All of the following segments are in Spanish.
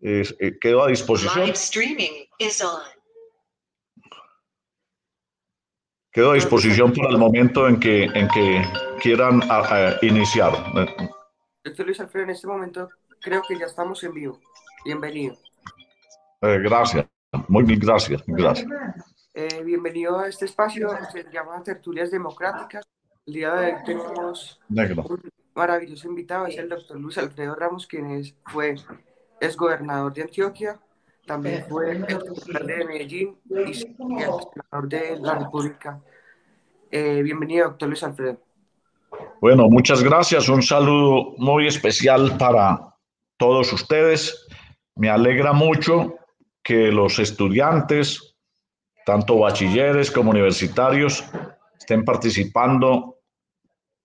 eh, eh, quedo a disposición. Live streaming is on. Quedo a disposición para el momento en que, en que quieran a- a iniciar. Doctor Luis Alfredo, en este momento creo que ya estamos en vivo. Bienvenido. Eh, gracias, muy bien, gracias, gracias. Eh, bienvenido a este espacio, se llama Tertulias Democráticas. El día de hoy tenemos Negro. un maravilloso invitado, es el doctor Luis Alfredo Ramos, quien es, fue ex gobernador de Antioquia, también fue ex alcalde de Medellín y senador de la República. Eh, bienvenido, doctor Luis Alfredo. Bueno, muchas gracias. Un saludo muy especial para todos ustedes. Me alegra mucho que los estudiantes, tanto bachilleres como universitarios, estén participando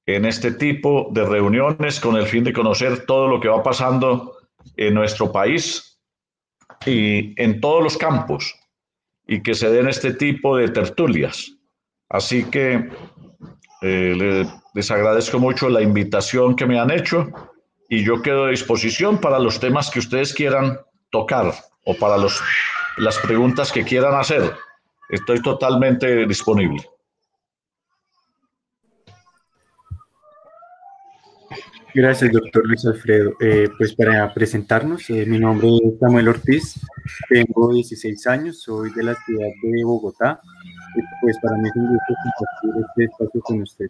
en este tipo de reuniones con el fin de conocer todo lo que va pasando en nuestro país y en todos los campos y que se den este tipo de tertulias. Así que eh, le- les agradezco mucho la invitación que me han hecho y yo quedo a disposición para los temas que ustedes quieran tocar o para los, las preguntas que quieran hacer. Estoy totalmente disponible. Gracias, doctor Luis Alfredo. Eh, pues para presentarnos, eh, mi nombre es Samuel Ortiz, tengo 16 años, soy de la ciudad de Bogotá y pues para mí es un gusto compartir este espacio con usted.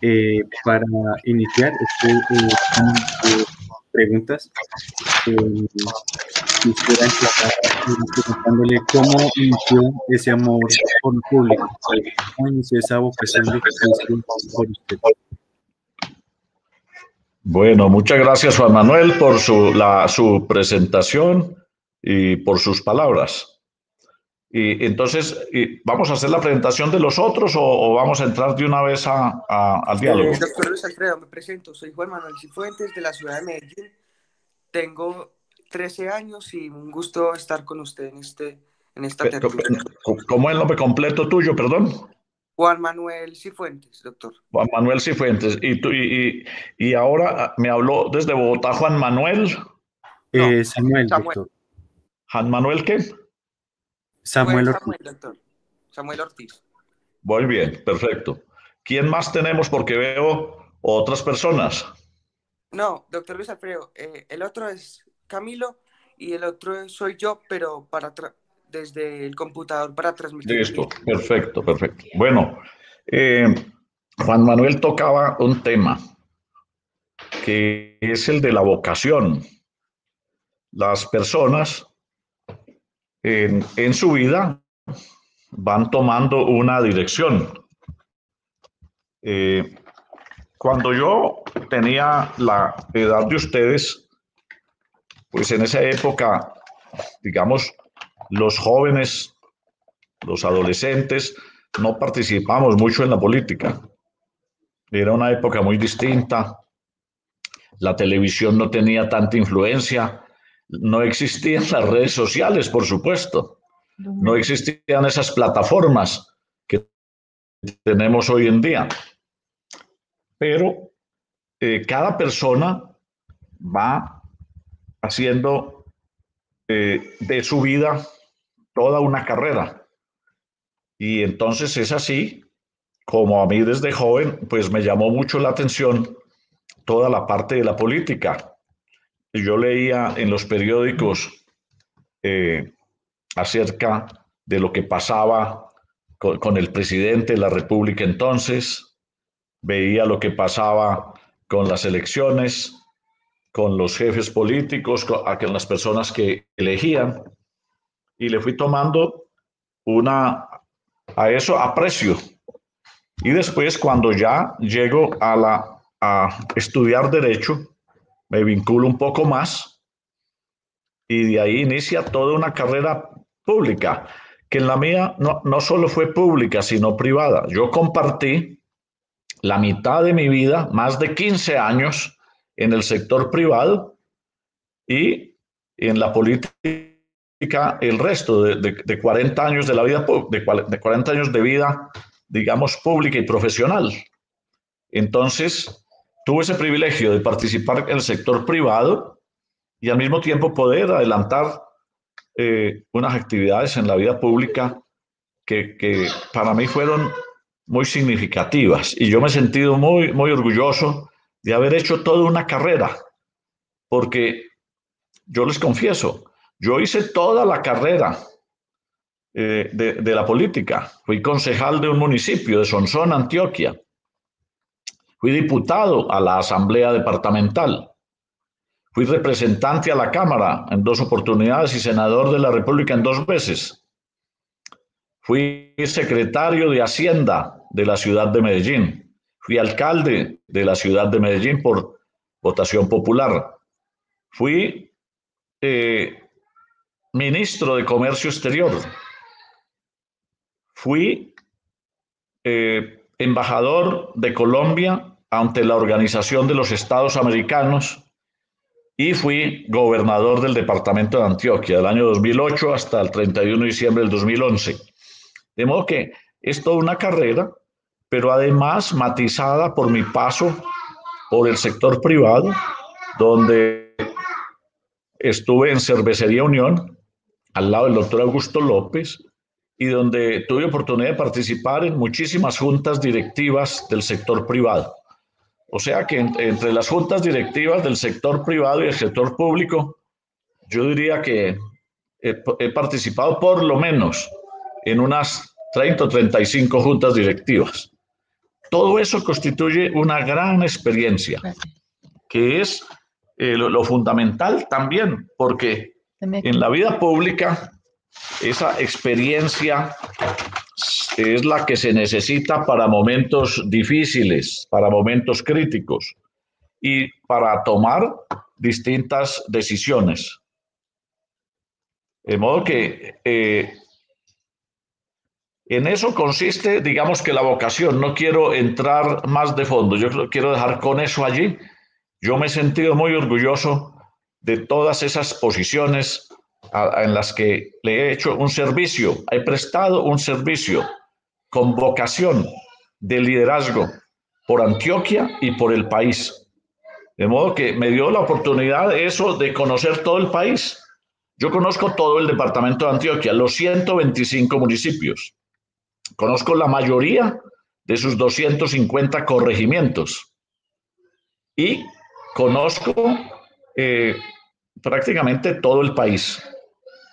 Eh, para iniciar, eh, preguntas. Quisiera empezar preguntándole cómo inició ese amor por lo público, cómo inició esa vocación de por usted. Bueno, muchas gracias Juan Manuel por su, la, su presentación y por sus palabras. Y entonces, y ¿vamos a hacer la presentación de los otros o, o vamos a entrar de una vez a- a- al diálogo? Eh, doctor Luis Alfredo, me presento, soy Juan Manuel Cifuentes de la ciudad de Medellín. Tengo 13 años y un gusto estar con usted en, este, en esta tertulia. ¿Cómo es el nombre completo tuyo, perdón? Juan Manuel Cifuentes, doctor. Juan Manuel Cifuentes. Y, tú, y, y, y ahora ah, me habló desde Bogotá Juan Manuel. Eh, Samuel, Samuel. doctor. ¿Juan Manuel qué? Samuel Ortiz. Samuel, doctor. Samuel Ortiz. Muy bien, perfecto. ¿Quién más tenemos? Porque veo otras personas. No, doctor Luis Alfredo, eh, el otro es Camilo y el otro soy yo, pero para tra- desde el computador para transmitir. Listo, perfecto, perfecto. Bueno, eh, Juan Manuel tocaba un tema que es el de la vocación. Las personas en, en su vida van tomando una dirección. Eh, cuando yo tenía la edad de ustedes, pues en esa época, digamos, los jóvenes, los adolescentes, no participamos mucho en la política. Era una época muy distinta. La televisión no tenía tanta influencia. No existían las redes sociales, por supuesto. No existían esas plataformas que tenemos hoy en día. Pero eh, cada persona va haciendo eh, de su vida toda una carrera. Y entonces es así como a mí desde joven, pues me llamó mucho la atención toda la parte de la política. Yo leía en los periódicos eh, acerca de lo que pasaba con, el presidente de la República entonces, veía lo que pasaba con las elecciones, con los jefes políticos, con, con las personas que elegían, y le fui tomando una a eso aprecio. Y después, cuando ya llego a, la, a estudiar derecho, me vinculo un poco más y de ahí inicia toda una carrera pública, que en la mía no, no solo fue pública, sino privada. Yo compartí la mitad de mi vida, más de 15 años, en el sector privado y en la política el resto de, de, de, 40 años de la vida, de, de 40 años de vida, digamos, pública y profesional. Entonces, tuve ese privilegio de participar en el sector privado y al mismo tiempo poder adelantar eh, unas actividades en la vida pública que, que, para mí fueron muy significativas y yo me he sentido muy, muy orgulloso de haber hecho toda una carrera, porque yo les confieso, yo hice toda la carrera eh, de, la política. Fui concejal de un municipio de Sonsón, Antioquia. Fui diputado a la Asamblea Departamental. Fui representante a la Cámara en dos oportunidades y senador de la República en dos veces. Fui secretario de Hacienda de la ciudad de Medellín. Fui alcalde de la ciudad de Medellín por votación popular. Fui eh, ministro de Comercio Exterior. Fui eh, embajador de Colombia ante la Organización de los Estados Americanos y fui gobernador del departamento de Antioquia del año 2008 hasta el 31 de diciembre del 2011. De modo que es toda una carrera, pero además matizada por mi paso por el sector privado, donde estuve en Cervecería Unión, al lado del doctor Augusto López, y donde tuve oportunidad de participar en muchísimas juntas directivas del sector privado. O sea que entre las juntas directivas del sector privado y el sector público, yo diría que he, participado por lo menos en unas 30 o 35 juntas directivas. Todo eso constituye una gran experiencia, que es eh, lo, lo, fundamental también, porque en la vida pública esa experiencia es la que se necesita para momentos difíciles, para momentos críticos y para tomar distintas decisiones. De modo que eh, en eso consiste, digamos que la vocación. No quiero entrar más de fondo, yo quiero dejar con eso allí. Yo me he sentido muy orgulloso de todas esas posiciones en las que le he hecho un servicio, he prestado un servicio con vocación de liderazgo por Antioquia y por el país. De modo que me dio la oportunidad eso de conocer todo el país. Yo conozco todo el departamento de Antioquia, los 125 municipios. Conozco la mayoría de sus 250 corregimientos. Y conozco eh, prácticamente todo el país,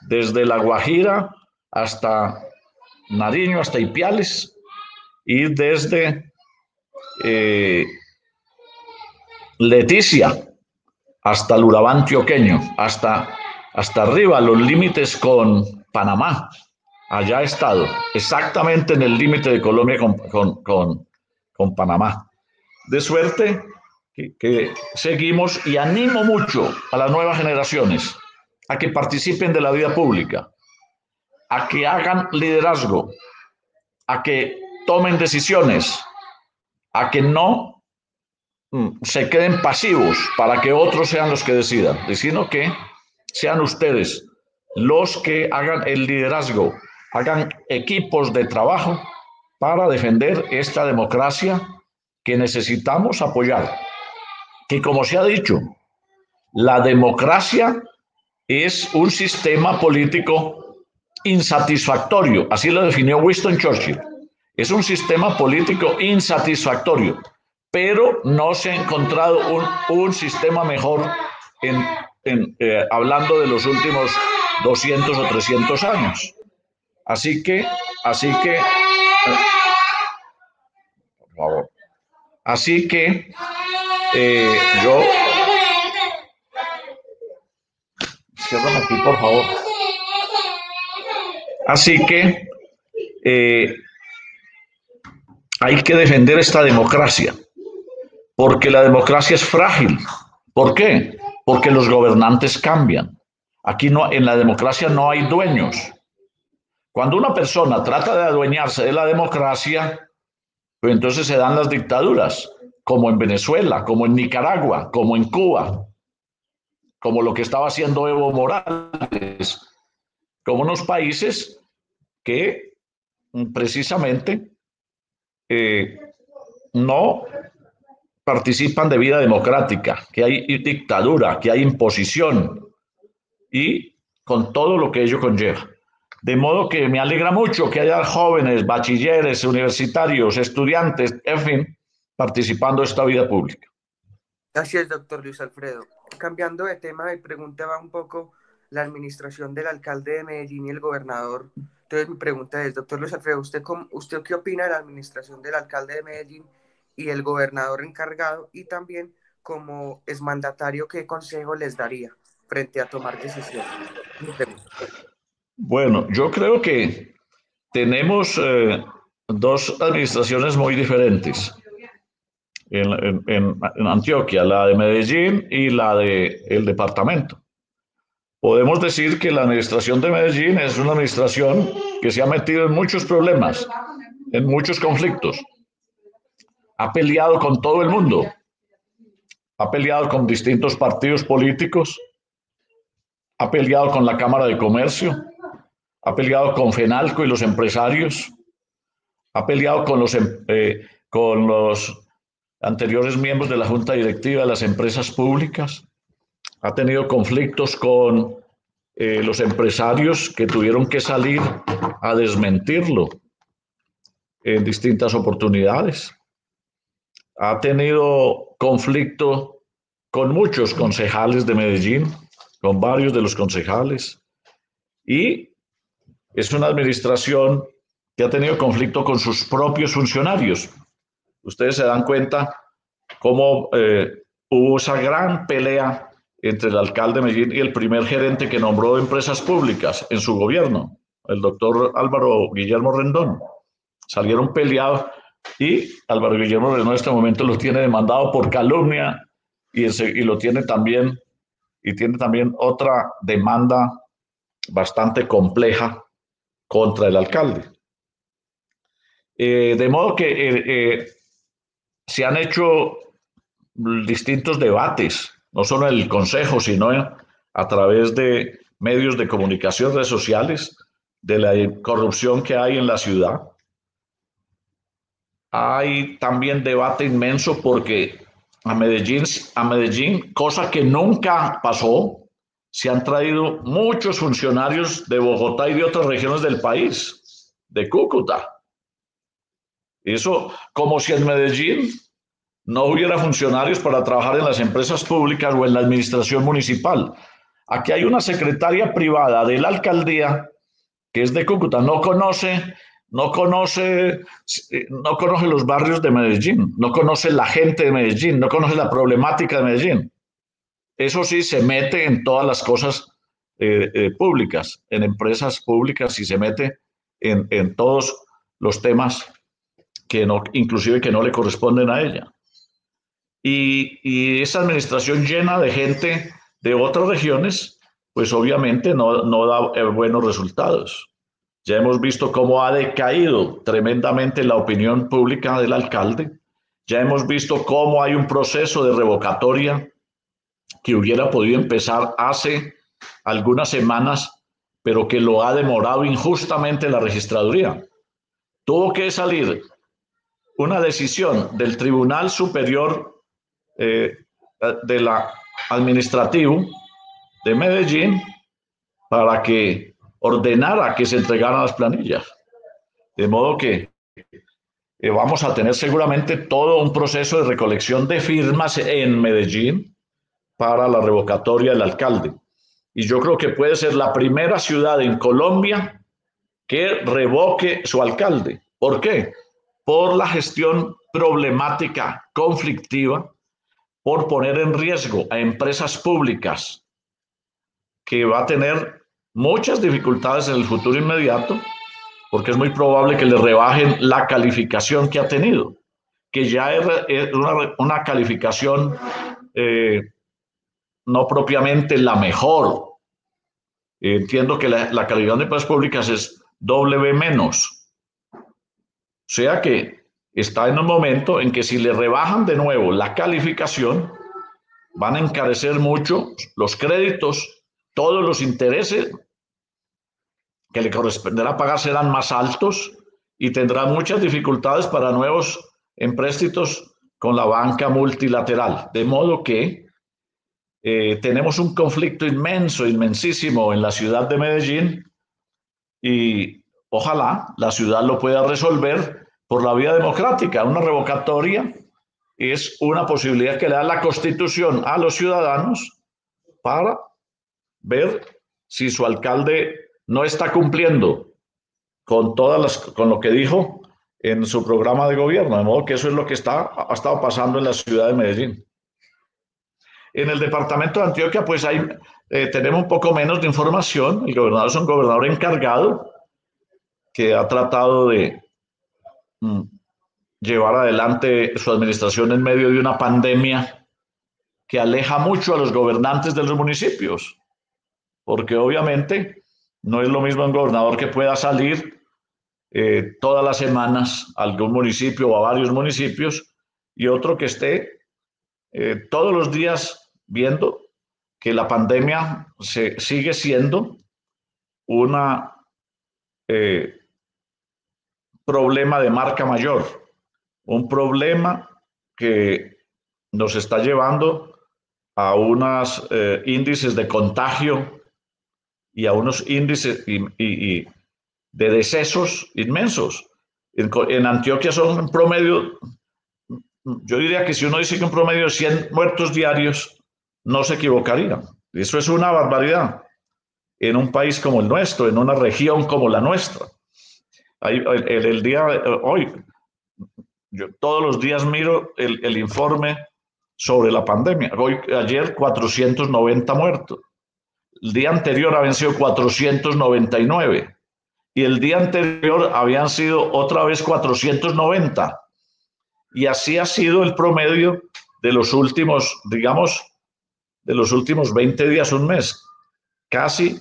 desde La Guajira hasta Nariño hasta Ipiales y desde eh, Leticia hasta el Urabá antioqueño, hasta, hasta arriba, los límites con Panamá. Allá estado, exactamente en el límite de Colombia con, con, con, Panamá. De suerte que, seguimos y animo mucho a las nuevas generaciones a que participen de la vida pública, a que hagan liderazgo, a que tomen decisiones, a que no mm, se queden pasivos para que otros sean los que decidan, sino que sean ustedes los que hagan el liderazgo, hagan equipos de trabajo para defender esta democracia que necesitamos apoyar. Que como se ha dicho, la democracia es un sistema político insatisfactorio, así lo definió Winston Churchill. Es un sistema político insatisfactorio, pero no se ha encontrado un, sistema mejor en, eh, hablando de los últimos 200 o 300 años. Así que, así que, por favor, así que eh, yo, aquí, por favor. Así que eh, hay que defender esta democracia, porque la democracia es frágil. ¿Por qué? Porque los gobernantes cambian. Aquí no, en la democracia no hay dueños. Cuando una persona trata de adueñarse de la democracia, pues entonces se dan las dictaduras, como en Venezuela, como en Nicaragua, como en Cuba, como lo que estaba haciendo Evo Morales, como unos países que precisamente eh, no participan de vida democrática, que hay dictadura, que hay imposición y con todo lo que ello conlleva. De modo que me alegra mucho que haya jóvenes, bachilleres, universitarios, estudiantes, en fin, participando de esta vida pública. Así es, doctor Luis Alfredo. Cambiando de tema, me preguntaba un poco la administración del alcalde de Medellín y el gobernador. Entonces mi pregunta es, doctor Luis Alfredo, ¿usted, ¿usted qué opina de la administración del alcalde de Medellín y el gobernador encargado? Y también como exmandatario, ¿qué consejo les daría frente a tomar decisiones? Bueno, yo creo que tenemos eh, dos administraciones muy diferentes en, en, Antioquia, la de Medellín y la del el departamento. Podemos decir que la administración de Medellín es una administración que se ha metido en muchos problemas, en muchos conflictos. Ha peleado con todo el mundo. Ha peleado con distintos partidos políticos. Ha peleado con la Cámara de Comercio. Ha peleado con FENALCO y los empresarios. Ha peleado con los, em, eh, con los anteriores miembros de la Junta Directiva de las empresas públicas ha tenido conflictos con eh, los empresarios que tuvieron que salir a desmentirlo en distintas oportunidades. Ha tenido conflicto con muchos concejales de Medellín, con varios de los concejales, y es una administración que ha tenido conflicto con sus propios funcionarios. Ustedes se dan cuenta cómo eh, hubo esa gran pelea entre el alcalde de Medellín y el primer gerente que nombró empresas públicas en su gobierno, el doctor Álvaro Guillermo Rendón. Salieron peleados y Álvaro Guillermo Rendón en este momento lo tiene demandado por calumnia y, lo tiene también, y tiene también otra demanda bastante compleja contra el alcalde. Eh, de modo que eh, se han hecho distintos debates no solo en el Consejo, sino a través de medios de comunicación, redes sociales, de la corrupción que hay en la ciudad. Hay también debate inmenso porque a Medellín, a Medellín, cosa que nunca pasó, se han traído muchos funcionarios de Bogotá y de otras regiones del país, de Cúcuta. Eso, como si en Medellín no hubiera funcionarios para trabajar en las empresas públicas o en la administración municipal. Aquí hay una secretaria privada de la alcaldía que es de Cúcuta, no conoce, no conoce, no conoce los barrios de Medellín, no conoce la gente de Medellín, no conoce la problemática de Medellín. Eso sí, se mete en todas las cosas eh, eh, públicas, en empresas públicas y se mete en, en todos los temas que no, inclusive que no le corresponden a ella y, esa administración llena de gente de otras regiones, pues obviamente no, no da eh, buenos resultados. Ya hemos visto cómo ha decaído tremendamente la opinión pública del alcalde. Ya hemos visto cómo hay un proceso de revocatoria que hubiera podido empezar hace algunas semanas, pero que lo ha demorado injustamente la registraduría. Tuvo que salir una decisión del Tribunal Superior eh, de la administrativo de Medellín para que ordenara que se entregaran las planillas. De modo que eh, vamos a tener seguramente todo un proceso de recolección de firmas en Medellín para la revocatoria del alcalde. Y yo creo que puede ser la primera ciudad en Colombia que revoque su alcalde. ¿Por qué? Por la gestión problemática, conflictiva por poner en riesgo a empresas públicas que va a tener muchas dificultades en el futuro inmediato, porque es muy probable que le rebajen la calificación que ha tenido, que ya es una, calificación eh, no propiamente la mejor. Entiendo que la, la calidad de empresas públicas es W menos. Sea que está en un momento en que si le rebajan de nuevo la calificación, van a encarecer mucho los créditos, todos los intereses que le corresponderá pagar serán más altos y tendrá muchas dificultades para nuevos empréstitos con la banca multilateral. De modo que eh, tenemos un conflicto inmenso, inmensísimo en la ciudad de Medellín y ojalá la ciudad lo pueda resolver por la vía democrática. Una revocatoria es una posibilidad que le da la constitución a los ciudadanos para ver si su alcalde no está cumpliendo con todas las, con lo que dijo en su programa de gobierno, de modo que eso es lo que está, ha estado pasando en la ciudad de Medellín. En el departamento de Antioquia, pues hay, eh, tenemos un poco menos de información. El gobernador es un gobernador encargado que ha tratado de mm, llevar adelante su administración en medio de una pandemia que aleja mucho a los gobernantes de los municipios, porque obviamente no es lo mismo un gobernador que pueda salir eh, todas las semanas a algún municipio o a varios municipios y otro que esté eh, todos los días viendo que la pandemia se, sigue siendo una eh, problema de marca mayor, un problema que nos está llevando a unos eh, índices de contagio y a unos índices y, de decesos inmensos. En, Antioquia son en promedio, yo diría que si uno dice que en promedio 100 muertos diarios, no se equivocaría. Eso es una barbaridad en un país como el nuestro, en una región como la nuestra. El, el, día hoy, yo todos los días miro el, el, informe sobre la pandemia. Hoy, ayer 490 muertos. El día anterior habían sido 499. Y el día anterior habían sido otra vez 490. Y así ha sido el promedio de los últimos, digamos, de los últimos 20 días, un mes. Casi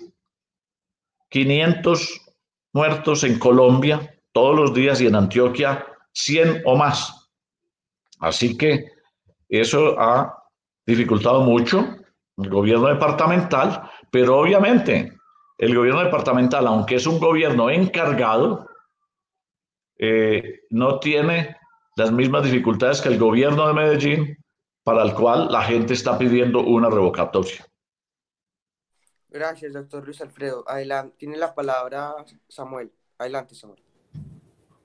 500 muertos en Colombia todos los días y en Antioquia 100 o más. Así que eso ha dificultado mucho el gobierno departamental, pero obviamente el gobierno departamental, aunque es un gobierno encargado, eh, no tiene las mismas dificultades que el gobierno de Medellín, para el cual la gente está pidiendo una revocatoria. Gracias, doctor Luis Alfredo. Adelante, tiene la palabra Samuel. Adelante, Samuel.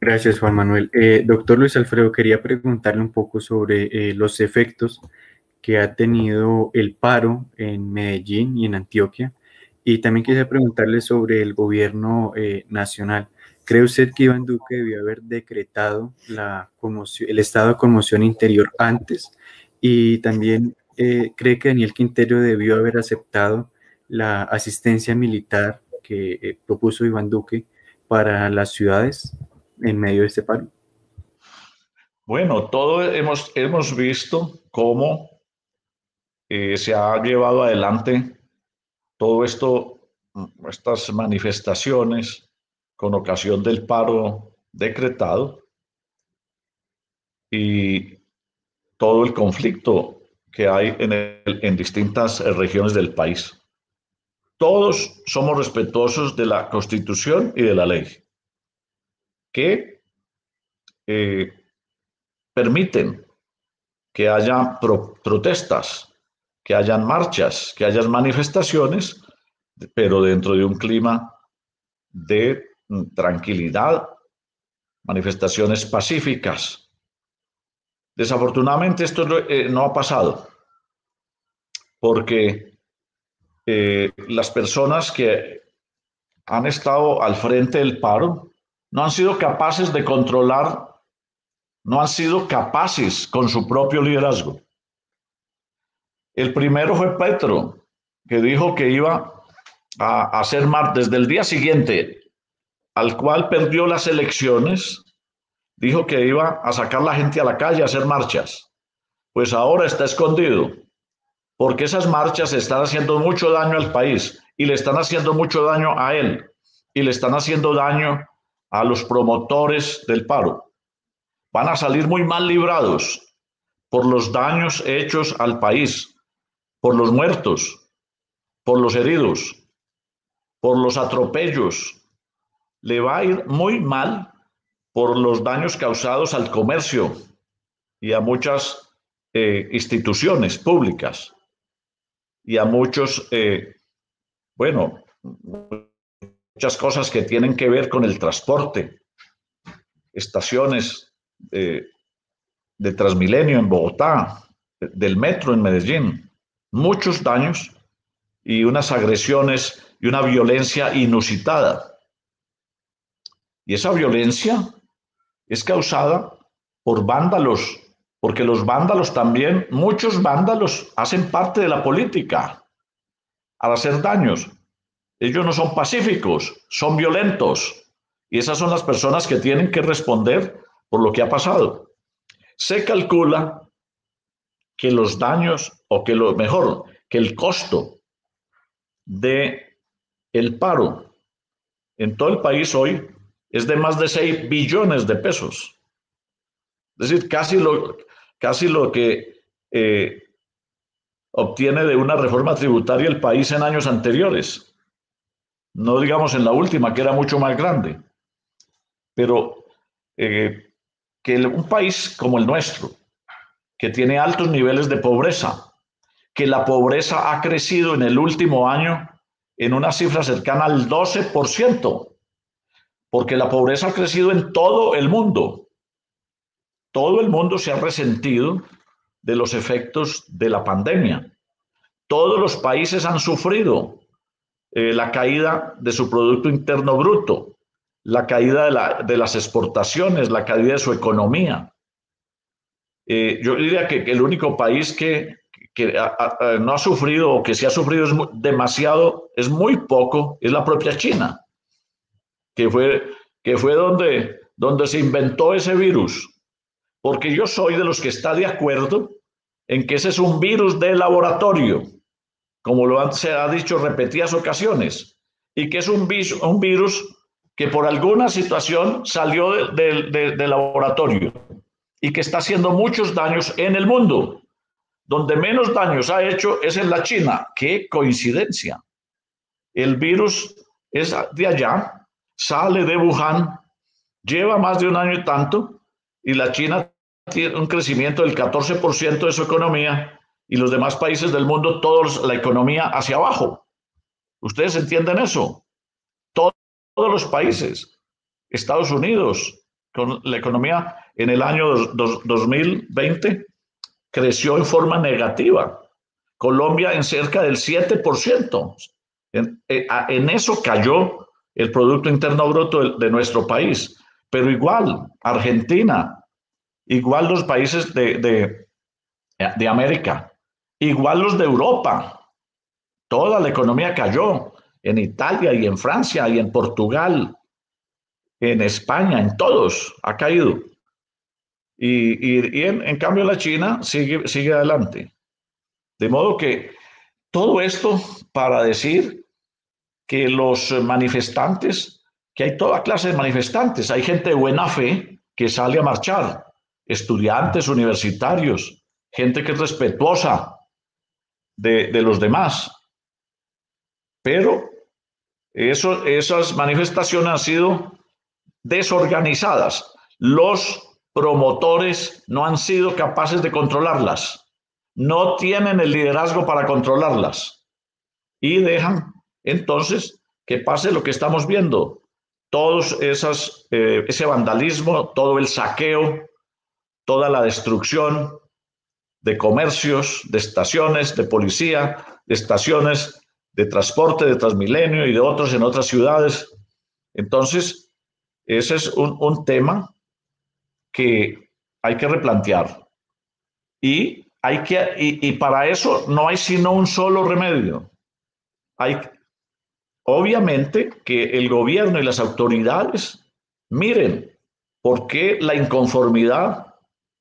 Gracias, Juan Manuel. Eh, doctor Luis Alfredo, quería preguntarle un poco sobre eh, los efectos que ha tenido el paro en Medellín y en Antioquia. Y también quisiera preguntarle sobre el gobierno eh, nacional. ¿Cree usted que Iván Duque debió haber decretado la el estado de conmoción interior antes? Y también cree que Daniel Quintero debió haber aceptado la asistencia militar que propuso Iván Duque para las ciudades en medio de este paro? Bueno, todo hemos, hemos visto cómo eh, se ha llevado adelante todo esto, estas manifestaciones con ocasión del paro decretado y todo el conflicto que hay en, en distintas regiones del país. Todos somos respetuosos de la Constitución y de la ley que eh, permiten que haya protestas, que hayan marchas, que hayan manifestaciones, pero dentro de un clima de mm, tranquilidad, manifestaciones pacíficas. Desafortunadamente esto no, eh, ha pasado, porque eh, las personas que han estado al frente del paro no han sido capaces de controlar, no han sido capaces con su propio liderazgo. El primero fue Petro, que dijo que iba a hacer mar desde el día siguiente al cual perdió las elecciones, dijo que iba a sacar la gente a la calle a hacer marchas. Pues ahora está escondido, porque esas marchas están haciendo mucho daño al país y le están haciendo mucho daño a él y le están haciendo daño a los promotores del paro. Van a salir muy mal librados por los daños hechos al país, por los muertos, por los heridos, por los atropellos. Le va a ir muy mal por los daños causados al comercio y a muchas eh, instituciones públicas y a muchos, eh, bueno, muchas cosas que tienen que ver con el transporte, estaciones de Transmilenio en Bogotá, del metro en Medellín, muchos daños y unas agresiones y una violencia inusitada. Y esa violencia es causada por vándalos, porque los vándalos también, muchos vándalos hacen parte de la política al hacer daños. Ellos no son pacíficos, son violentos. Y esas son las personas que tienen que responder por lo que ha pasado. Se calcula que los daños, o que lo mejor, que el costo de el paro en todo el país hoy es de más de 6 billones de pesos. Es decir, casi lo, casi lo que eh, obtiene de una reforma tributaria el país en años anteriores. No digamos en la última, que era mucho más grande. Pero eh, que un país como el nuestro, que tiene altos niveles de pobreza, que la pobreza ha crecido en el último año en una cifra cercana al 12%, porque la pobreza ha crecido en todo el mundo. Todo el mundo se ha resentido de los efectos de la pandemia. Todos los países han sufrido eh, la caída de su Producto Interno Bruto, la caída de, las exportaciones, la caída de su economía. Eh, yo diría que, el único país que, no ha sufrido o que sí ha sufrido demasiado, es muy poco, es la propia China, que fue, donde se inventó ese virus. Porque yo soy de los que está de acuerdo en que ese es un virus de laboratorio, como lo se ha dicho repetidas ocasiones, y que es un, un virus que por alguna situación salió del laboratorio y que está haciendo muchos daños en el mundo. Donde menos daños ha hecho es en la China. ¡Qué coincidencia! El virus es de allá, sale de Wuhan, lleva más de un año y tanto, y la China un crecimiento del 14% de su economía y los demás países del mundo, todos la economía hacia abajo. ¿Ustedes entienden eso? Todos, todos los países, Estados Unidos, con la economía en el año 2020 creció en forma negativa. Colombia en cerca del 7%. En, eh, en eso cayó el Producto Interno Bruto de, nuestro país. Pero igual, Argentina, igual los países de, de, de América, igual los de Europa. Toda la economía cayó en Italia y en Francia y en Portugal, en España, en todos ha caído. Y, en, cambio la China sigue, sigue adelante. De modo que todo esto para decir que los manifestantes, que hay toda clase de manifestantes, hay gente de buena fe que sale a marchar, estudiantes universitarios, gente que es respetuosa de, de los demás. Pero eso, esas manifestaciones han sido desorganizadas. Los promotores no han sido capaces de controlarlas, no tienen el liderazgo para controlarlas y dejan entonces que pase lo que estamos viendo, todos esas, eh, ese vandalismo, todo el saqueo, toda la destrucción de comercios, de estaciones, de policía, de estaciones de transporte, de Transmilenio y de otros en otras ciudades. Entonces, ese es un, tema que hay que replantear. Y, hay que, y, para eso no hay sino un solo remedio. Hay, obviamente que el gobierno y las autoridades miren por qué la inconformidad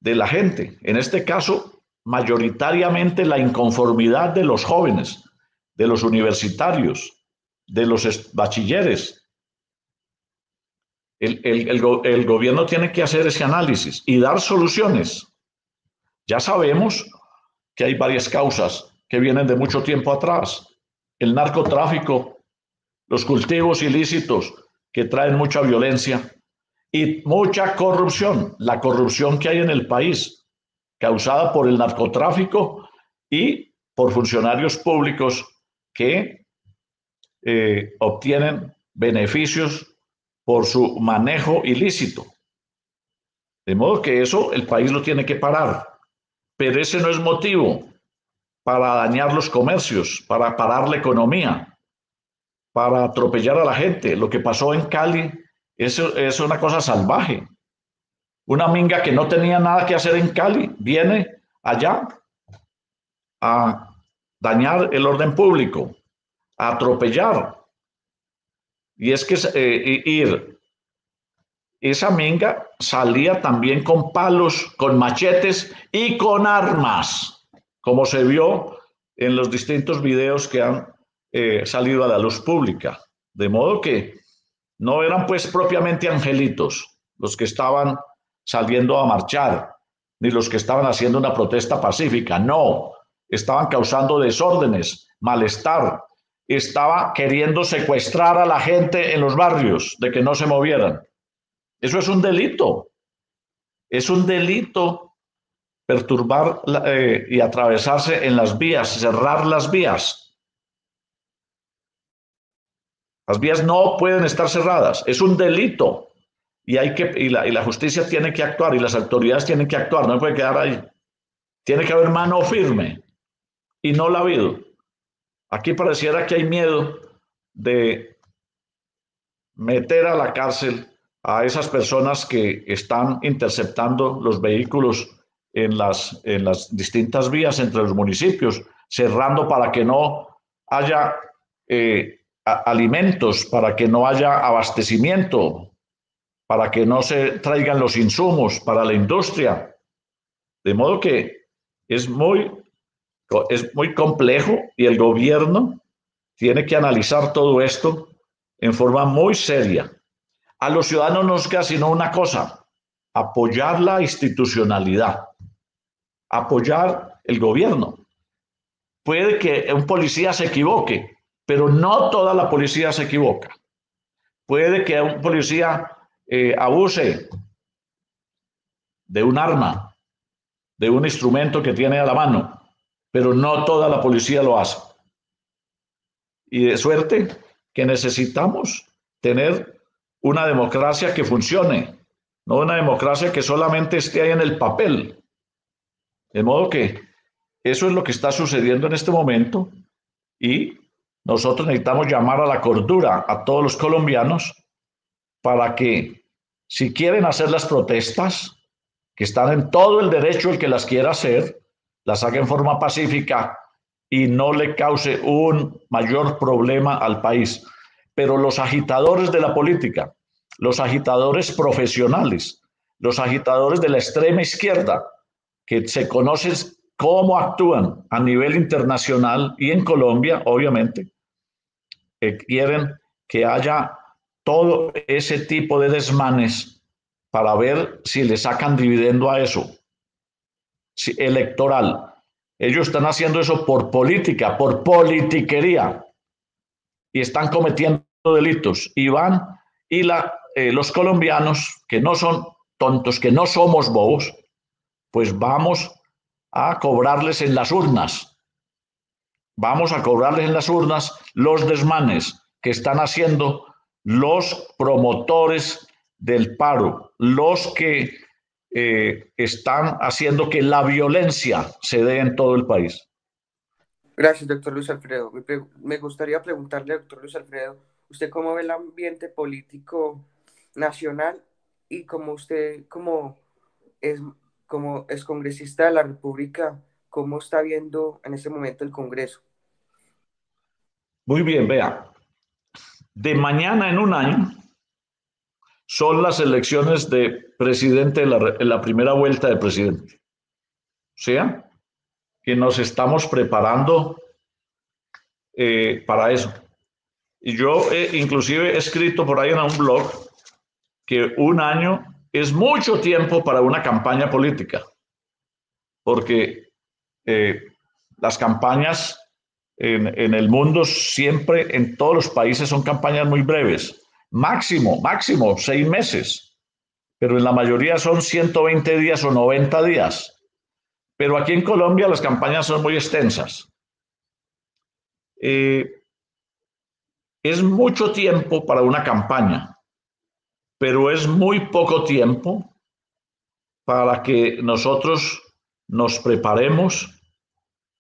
de la gente, en este caso, mayoritariamente la inconformidad de los jóvenes, de los universitarios, de los bachilleres, el, gobierno tiene que hacer ese análisis y dar soluciones. Ya sabemos que hay varias causas que vienen de mucho tiempo atrás. El narcotráfico, los cultivos ilícitos que traen mucha violencia y mucha corrupción, la corrupción que hay en el país. causada por el narcotráfico y por funcionarios públicos que eh, obtienen beneficios por su manejo ilícito. De modo que eso el país lo tiene que parar. Pero ese no es motivo para dañar los comercios, para parar la economía, para atropellar a la gente. Lo que pasó en Cali es, es una cosa salvaje. Una minga que no tenía nada que hacer en Cali viene allá a dañar el orden público, a atropellar. Y es que eh, ir, esa minga salía también con palos, con machetes y con armas, como se vio en los distintos videos que han eh, salido a la luz pública. De modo que no eran pues propiamente angelitos los que estaban saliendo a marchar, ni los que estaban haciendo una protesta pacífica, no, estaban causando desórdenes, malestar, estaba queriendo secuestrar a la gente en los barrios de que no se movieran. Eso es un delito. Es un delito perturbar eh, y atravesarse en las vías, cerrar las vías. Las vías no pueden estar cerradas. Es un delito y, hay que, y, la, y la justicia tiene que actuar y las autoridades tienen que actuar, no puede quedar ahí. Tiene que haber mano firme y no la ha habido. Aquí pareciera que hay miedo de meter a la cárcel a esas personas que están interceptando los vehículos en las, en las distintas vías entre los municipios, cerrando para que no haya eh, alimentos, para que no haya abastecimiento, para que no se traigan los insumos para la industria. De modo que es muy, es muy complejo y el gobierno tiene que analizar todo esto en forma muy seria. A los ciudadanos no nos queda sino una cosa, apoyar la institucionalidad, apoyar el gobierno. Puede que un policía se equivoque, pero no toda la policía se equivoca. Puede que un policía eh, abuse de un arma, de un instrumento que tiene a la mano, pero no toda la policía lo hace. Y de suerte que necesitamos tener una democracia que funcione, no una democracia que solamente esté ahí en el papel. De modo que eso es lo que está sucediendo en este momento y nosotros necesitamos llamar a la cordura a todos los colombianos para que si quieren hacer las protestas, que están en todo el derecho el que las quiera hacer, las haga en forma pacífica y no le cause un mayor problema al país. Pero los agitadores de la política, los agitadores profesionales, los agitadores de la extrema izquierda, que se conocen cómo actúan a nivel internacional y en Colombia, obviamente, quieren que haya todo ese tipo de desmanes para ver si le sacan dividendo a eso electoral. Ellos están haciendo eso por política, por politiquería y están cometiendo delitos. Y van y eh, los colombianos, que no son tontos, que no somos bobos, pues vamos a cobrarles en las urnas. Vamos a cobrarles en las urnas los desmanes que están haciendo los promotores del paro, los que eh, están haciendo que la violencia se dé en todo el país. Gracias, doctor Luis Alfredo. Me, gustaría preguntarle, doctor Luis Alfredo, ¿usted cómo ve el ambiente político nacional y como usted, como es, como es congresista de la República, cómo está viendo en este momento el Congreso? Muy bien, vea de mañana en un año son las elecciones de presidente, en la, primera vuelta de presidente. O sea, que nos estamos preparando eh, para eso. Y yo inclusive he escrito por ahí en un blog que un año es mucho tiempo para una campaña política, porque eh, las campañas en, el mundo siempre, en todos los países, son campañas muy breves. Máximo, máximo, seis meses. Pero en la mayoría son 120 días o 90 días. Pero aquí en Colombia las campañas son muy extensas. Eh, es mucho tiempo para una campaña, pero es muy poco tiempo para que nosotros nos preparemos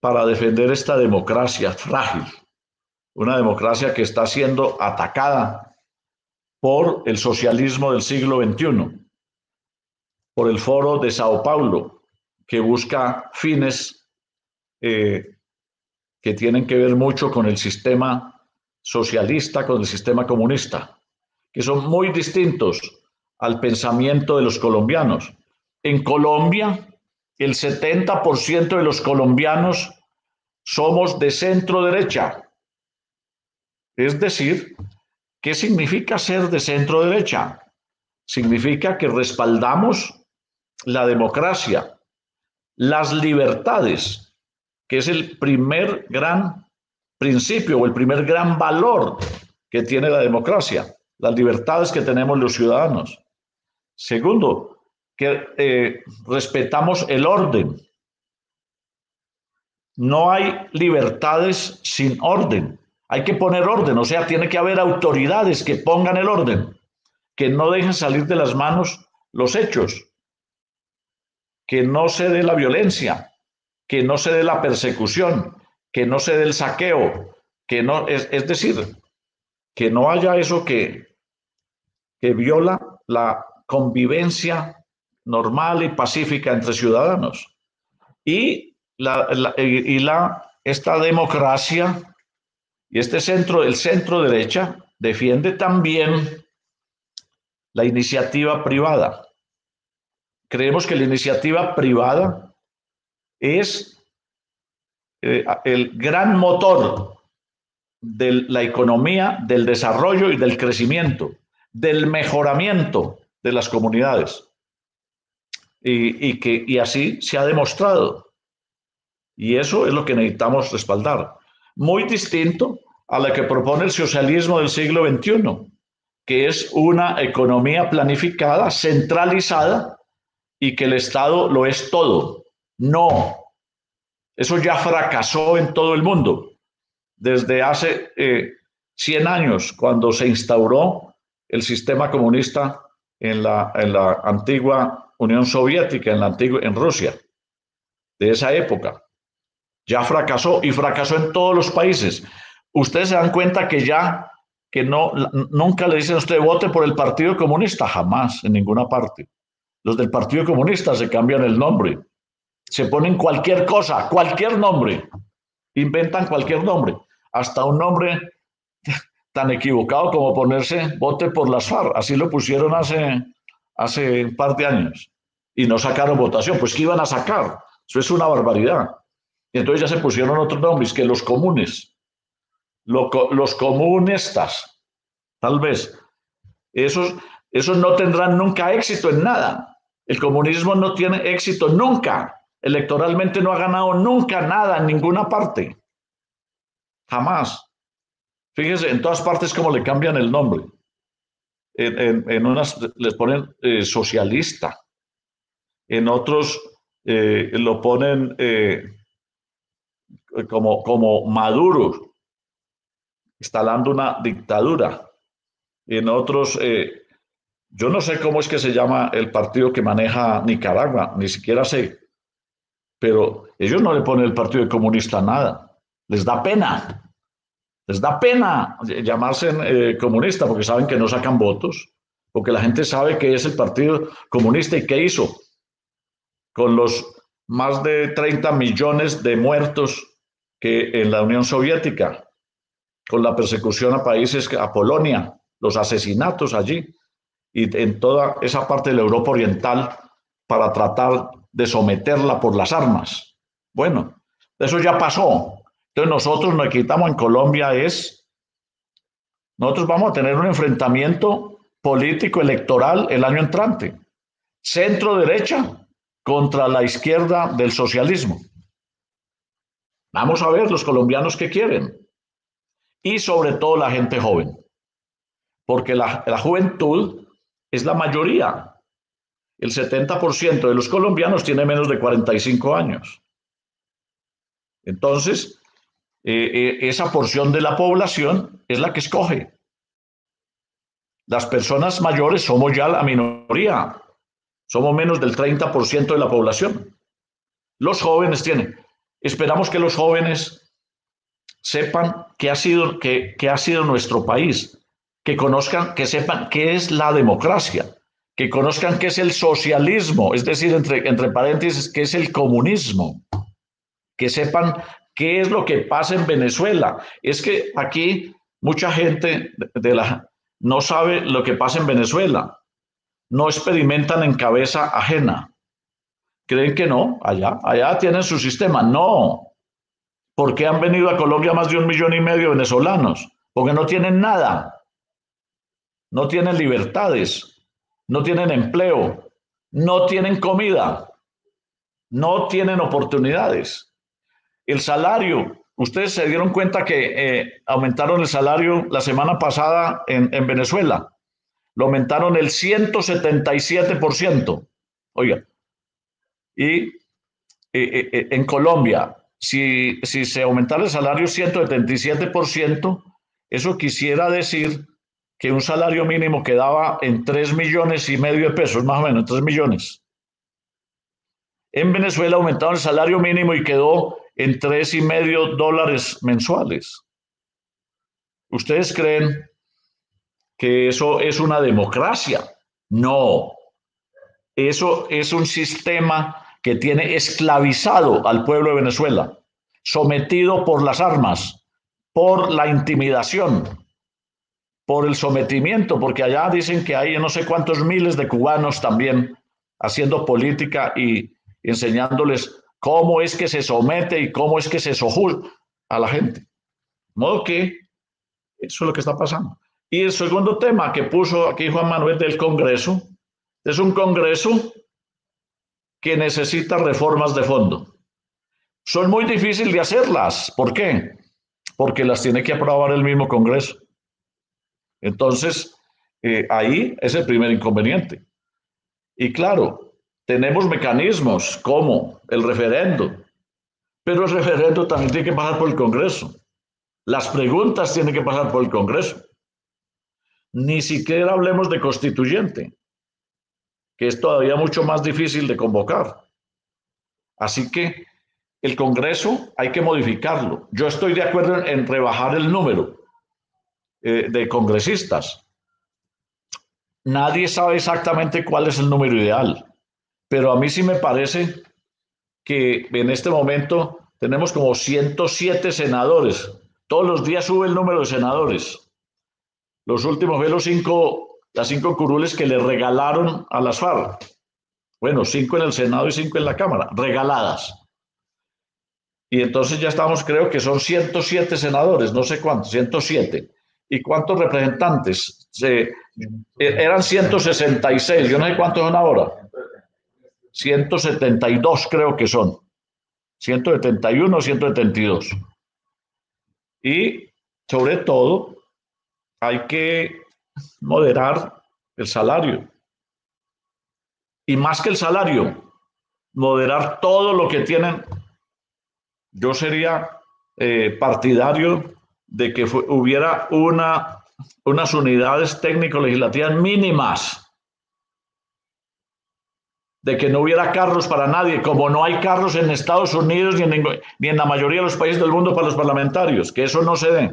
para defender esta democracia frágil, una democracia que está siendo atacada por el socialismo del siglo XXI, por el foro de Sao Paulo, que busca fines eh, que tienen que ver mucho con el sistema socialista, con el sistema comunista, que son muy distintos al pensamiento de los colombianos. En Colombia, el 70% de los colombianos somos de centro derecha. Es decir, ¿qué significa ser de centro derecha? Significa que respaldamos la democracia, las libertades, que es el primer gran principio o el primer gran valor que tiene la democracia, las libertades que tenemos los ciudadanos. Segundo, que eh, respetamos el orden. No hay libertades sin orden. Hay que poner orden, o sea, tiene que haber autoridades que pongan el orden, que no dejen salir de las manos los hechos, que no se dé la violencia, que no se dé la persecución, que no se dé el saqueo, que no, es, es decir, que no haya eso que, que viola la convivencia normal y pacífica entre ciudadanos. Y, la, y la, esta democracia y este centro, el centro derecha, defiende también la iniciativa privada. Creemos que la iniciativa privada es eh, el gran motor de la economía, del desarrollo y del crecimiento, del mejoramiento de las comunidades y, que, y así se ha demostrado. Y eso es lo que necesitamos respaldar. Muy distinto a la que propone el socialismo del siglo XXI, que es una economía planificada, centralizada y que el Estado lo es todo. No, eso ya fracasó en todo el mundo. Desde hace 100 eh, años, cuando se instauró el sistema comunista en la, en la antigua Unión Soviética, en, la antigua, en Rusia, de esa época. Ya fracasó y fracasó en todos los países. Ustedes se dan cuenta que ya, que no, nunca le dicen a usted vote por el Partido Comunista, jamás, en ninguna parte. Los del Partido Comunista se cambian el nombre, se ponen cualquier cosa, cualquier nombre, inventan cualquier nombre, hasta un nombre tan equivocado como ponerse vote por las FARC. Así lo pusieron hace, hace un par de años y no sacaron votación. Pues ¿qué iban a sacar? Eso es una barbaridad. Y entonces ya se pusieron otros nombres, que los comunes, los comunistas, tal vez. Esos, esos no tendrán nunca éxito en nada. El comunismo no tiene éxito nunca. Electoralmente no ha ganado nunca nada en ninguna parte. Jamás. Fíjense, en todas partes como le cambian el nombre. En, unas les ponen eh, socialista, en otros eh, lo ponen eh, como, como Maduro, instalando una dictadura. En otros, eh, yo no sé cómo es que se llama el partido que maneja Nicaragua, ni siquiera sé, pero ellos no le ponen el Partido Comunista nada, les da pena. Les da pena llamarse comunista porque saben que no sacan votos, porque la gente sabe que es el Partido Comunista y qué hizo con los más de 30 millones de muertos que en la Unión Soviética, con la persecución a países, a Polonia, los asesinatos allí y en toda esa parte de la Europa Oriental para tratar de someterla por las armas. Bueno, eso ya pasó. Entonces nosotros que quitamos en Colombia es, nosotros vamos a tener un enfrentamiento político electoral el año entrante. Centro derecha contra la izquierda del socialismo. Vamos a ver los colombianos que quieren. Y sobre todo la gente joven. Porque la, juventud es la mayoría. el 70% de los colombianos tiene menos de 45 años. Entonces, eh, eh, esa porción de la población es la que escoge. Las personas mayores somos ya la minoría, somos menos del 30% de la población. Los jóvenes tienen. Esperamos que los jóvenes sepan qué ha sido, qué, ha sido nuestro país, que conozcan, que sepan qué es la democracia, que conozcan qué es el socialismo, es decir, entre, entre paréntesis, qué es el comunismo, que sepan qué es lo que pasa en Venezuela. Es que aquí mucha gente de la, no sabe lo que pasa en Venezuela, no experimentan en cabeza ajena. Creen que no, allá, allá tienen su sistema. No, porque han venido a Colombia más de un millón y medio de venezolanos, porque no tienen nada, no tienen libertades, no tienen empleo, no tienen comida, no tienen oportunidades. El salario, ustedes se dieron cuenta que eh, aumentaron el salario la semana pasada en, Venezuela, lo aumentaron el 177%. Oiga, y eh, eh, en Colombia si, se aumentara el salario 177%, eso quisiera decir que un salario mínimo quedaba en 3 millones y medio de pesos, más o menos, 3 millones. En Venezuela aumentaron el salario mínimo y quedó en 3 y medio dólares mensuales. ¿Ustedes creen que eso es una democracia? No. Eso es un sistema que tiene esclavizado al pueblo de Venezuela, sometido por las armas, por la intimidación, por el sometimiento, porque allá dicen que hay no sé cuántos miles de cubanos también haciendo política y enseñándoles cómo es que se somete y cómo es que se sojuzga a la gente. Modo que eso es lo que está pasando. Y el segundo tema que puso aquí Juan Manuel del Congreso es un Congreso que necesita reformas de fondo. Son muy difíciles de hacerlas. ¿Por qué? Porque las tiene que aprobar el mismo Congreso. Entonces, eh, ahí es el primer inconveniente. Y claro, tenemos mecanismos como el referendo, pero el referendo también tiene que pasar por el Congreso. Las preguntas tienen que pasar por el Congreso. Ni siquiera hablemos de constituyente que es todavía mucho más difícil de convocar. Así que el Congreso hay que modificarlo. Yo estoy de acuerdo en, rebajar el número eh, de congresistas. Nadie sabe exactamente cuál es el número ideal, pero a mí sí me parece que en este momento tenemos como 107 senadores. Todos los días sube el número de senadores. Los últimos fue los cinco las cinco curules que le regalaron a las FARC. Bueno, cinco en el Senado y cinco en la Cámara, regaladas. Y entonces ya estamos, creo que son 107 senadores, no sé cuántos, 107. ¿Y cuántos representantes? Se, eran 166, yo no sé cuántos son ahora. 172 creo que son. 171, 172. Y sobre todo, hay que moderar el salario. Y más que el salario, moderar todo lo que tienen. Yo sería eh, partidario de que hubiera una, unas unidades técnico-legislativas mínimas, de que no hubiera carros para nadie, como no hay carros en Estados Unidos ni en, ni en la mayoría de los países del mundo para los parlamentarios, que eso no se dé.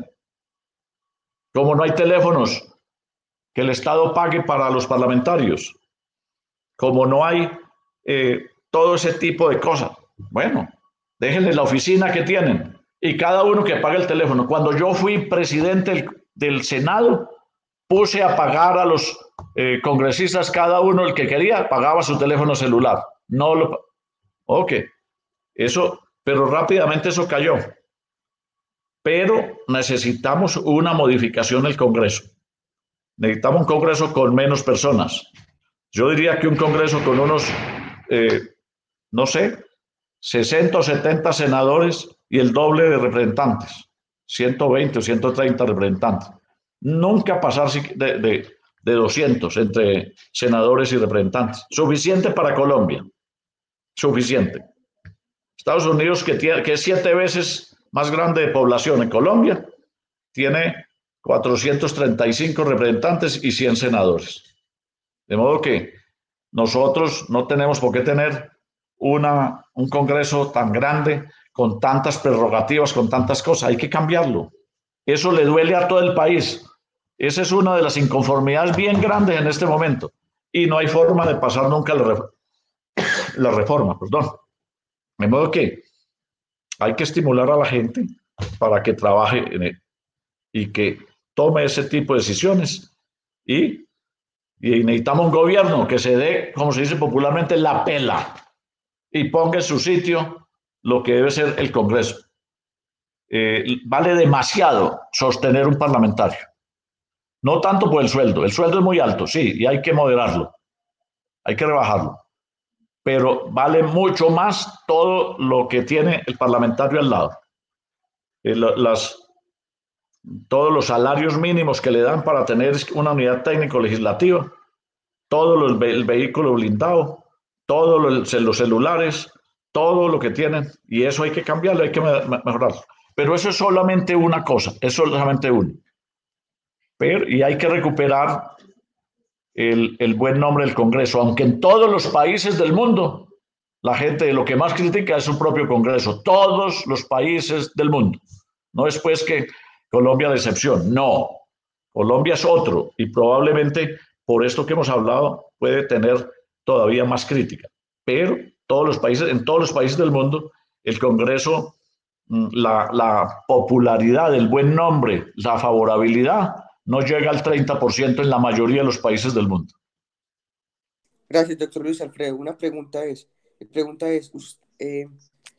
Como no hay teléfonos que el Estado pague para los parlamentarios. Como no hay eh, todo ese tipo de cosas, bueno, déjenle la oficina que tienen y cada uno que pague el teléfono. Cuando yo fui presidente del, Senado, puse a pagar a los eh, congresistas, cada uno el que quería, pagaba su teléfono celular. No lo. Ok, eso, pero rápidamente eso cayó. Pero necesitamos una modificación del Congreso. Necesitamos un Congreso con menos personas. Yo diría que un Congreso con unos, eh, no sé, 60 o 70 senadores y el doble de representantes, 120 o 130 representantes. Nunca pasar de, de 200 entre senadores y representantes. Suficiente para Colombia. Suficiente. Estados Unidos, que, tiene, que es siete veces más grande de población en Colombia, tiene 435 representantes y 100 senadores. De modo que nosotros no tenemos por qué tener una, un Congreso tan grande, con tantas prerrogativas, con tantas cosas. Hay que cambiarlo. Eso le duele a todo el país. Esa es una de las inconformidades bien grandes en este momento. Y no hay forma de pasar nunca la, la reforma. Perdón. De modo que hay que estimular a la gente para que trabaje en y que tome ese tipo de decisiones. Y, y necesitamos un gobierno que se dé, como se dice popularmente, la pela y ponga en su sitio lo que debe ser el Congreso. Eh, vale demasiado sostener un parlamentario. No tanto por el sueldo. El sueldo es muy alto, sí, y hay que moderarlo. Hay que rebajarlo pero vale mucho más todo lo que tiene el parlamentario al lado. Eh, las, todos los salarios mínimos que le dan para tener una unidad técnico-legislativa, todo el vehículo blindado, todos los, los celulares, todo lo que tienen, y eso hay que cambiarlo, hay que mejorarlo. Pero eso es solamente una cosa, es solamente uno. Pero, y hay que recuperar el, buen nombre del Congreso, aunque en todos los países del mundo la gente lo que más critica es su propio Congreso, todos los países del mundo. No es pues que Colombia de excepción, no. Colombia es otro y probablemente por esto que hemos hablado puede tener todavía más crítica. Pero todos los países, en todos los países del mundo, el Congreso, la, la popularidad, el buen nombre, la favorabilidad no llega al 30% en la mayoría de los países del mundo. Gracias, doctor Luis Alfredo. Una pregunta es, pregunta es eh,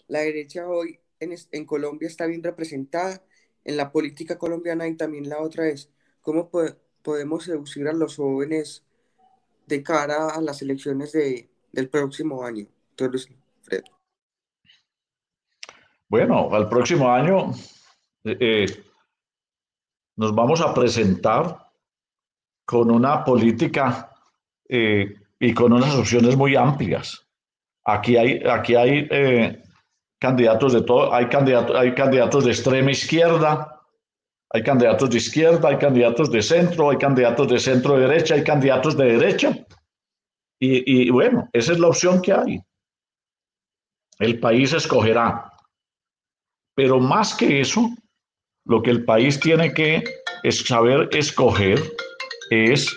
¿la derecha hoy en, en, Colombia está bien representada en la política colombiana? Y también la otra es, ¿cómo podemos seducir a los jóvenes de cara a las elecciones de, del próximo año? Doctor Luis Alfredo. Bueno, al próximo año... Eh, nos vamos a presentar con una política eh, y con unas opciones muy amplias. Aquí hay, aquí hay eh, candidatos de todo, hay candidatos, hay candidatos de extrema izquierda, hay candidatos de izquierda, hay candidatos de centro, hay candidatos de centro derecha, hay candidatos de derecha. Y bueno, esa es la opción que hay. El país escogerá. Pero más que eso, lo que el país tiene que saber escoger es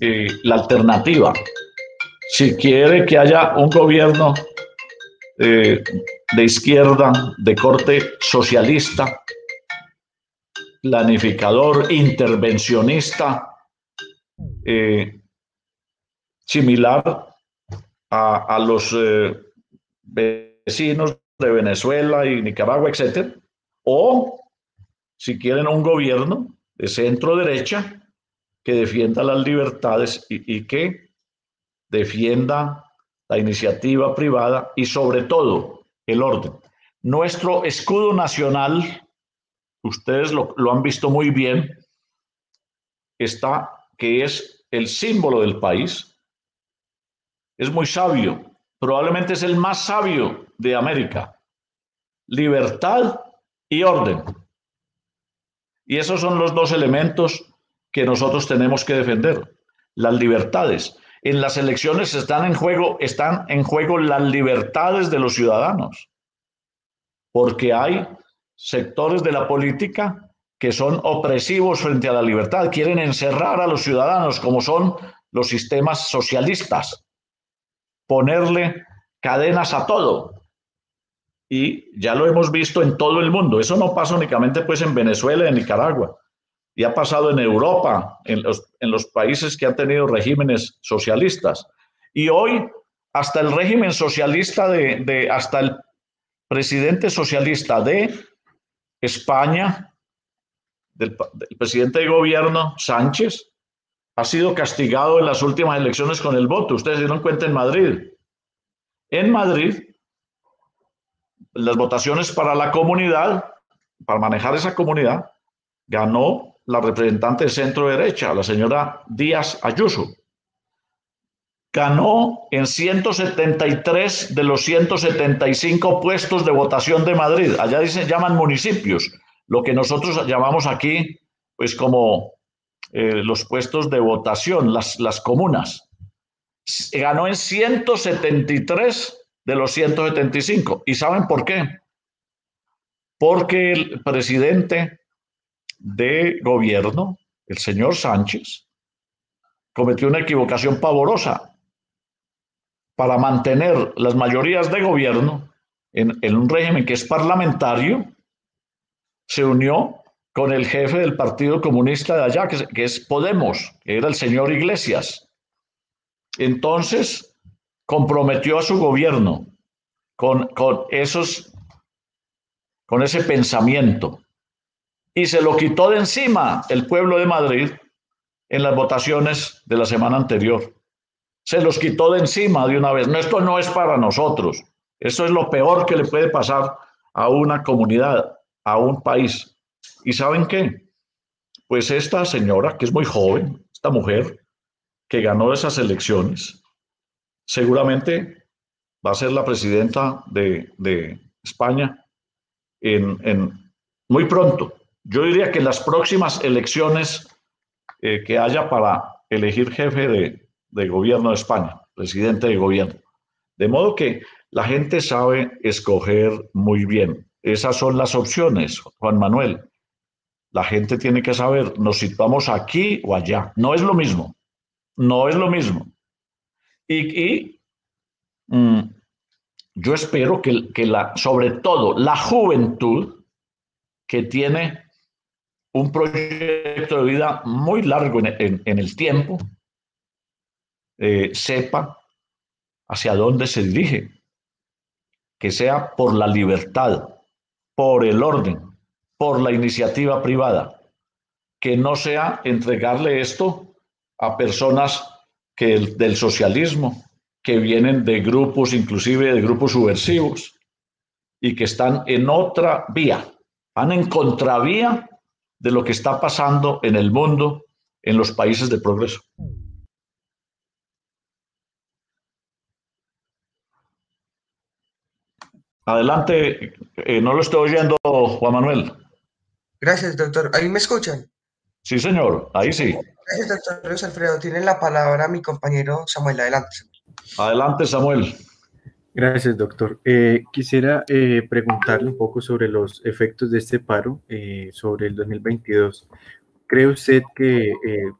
eh, la alternativa. Si quiere que haya un gobierno eh, de izquierda, de corte socialista, planificador, intervencionista, eh, similar a, a los vecinos de Venezuela y Nicaragua, etcétera, o si quieren un gobierno de centro derecha que defienda las libertades y, que defienda la iniciativa privada y sobre todo el orden. Nuestro escudo nacional, ustedes lo, lo han visto muy bien, está que es el símbolo del país. Es muy sabio, probablemente es el más sabio de América. Libertad y orden. Y esos son los dos elementos que nosotros tenemos que defender. Las libertades. En las elecciones están en juego, están en juego las libertades de los ciudadanos. Porque hay sectores de la política que son opresivos frente a la libertad, quieren encerrar a los ciudadanos como son los sistemas socialistas, ponerle cadenas a todo y ya lo hemos visto en todo el mundo. Eso no pasa únicamente pues en Venezuela en Nicaragua, y ha pasado en Europa, en los, en los países que han tenido regímenes socialistas. Y hoy hasta el régimen socialista de, de hasta el presidente socialista de España, del, presidente de gobierno Sánchez, ha sido castigado en las últimas elecciones con el voto. Ustedes se dieron cuenta en Madrid. En Madrid, las votaciones para la comunidad, para manejar esa comunidad, ganó la representante de centro derecha, la señora Díaz Ayuso. Ganó en 173 de los 175 puestos de votación de Madrid. Allá dicen, llaman municipios, lo que nosotros llamamos aquí, pues como eh, los puestos de votación, las, las comunas. Ganó en 173 de los 175. ¿Y saben por qué? Porque el presidente de gobierno, el señor Sánchez, cometió una equivocación pavorosa para mantener las mayorías de gobierno en, un régimen que es parlamentario, se unió con el jefe del Partido Comunista de allá, que es, Podemos, que era el señor Iglesias. Entonces, comprometió a su gobierno con, con, esos, con ese pensamiento y se lo quitó de encima el pueblo de Madrid en las votaciones de la semana anterior. Se los quitó de encima de una vez. No, esto no es para nosotros. Eso es lo peor que le puede pasar a una comunidad, a un país. ¿Y saben qué? Pues esta señora, que es muy joven, esta mujer que ganó esas elecciones, seguramente va a ser la presidenta de, España en, muy pronto. Yo diría que en las próximas elecciones eh, que haya para elegir jefe de, de gobierno de España, presidente de gobierno. De modo que la gente sabe escoger muy bien. Esas son las opciones, Juan Manuel. La gente tiene que saber, nos situamos aquí o allá. No es lo mismo. No es lo mismo. Y, mm, yo espero que, que, la, sobre todo la juventud que tiene un proyecto de vida muy largo en, el tiempo, eh, sepa hacia dónde se dirige, que sea por la libertad, por el orden, por la iniciativa privada, que no sea entregarle esto a personas del socialismo, que vienen de grupos, inclusive de grupos subversivos, y que están en otra vía, van en contravía de lo que está pasando en el mundo, en los países de progreso. Adelante, eh, no lo estoy oyendo, Juan Manuel. Gracias, doctor. ¿Ahí me escuchan? Sí, señor, ahí sí. Gracias, doctor Luis Alfredo. Tiene la palabra mi compañero Samuel. Adelante. Adelante, Samuel. Gracias, doctor. Eh, quisiera eh, preguntarle un poco sobre los efectos de este paro eh, sobre el 2022. ¿Cree usted que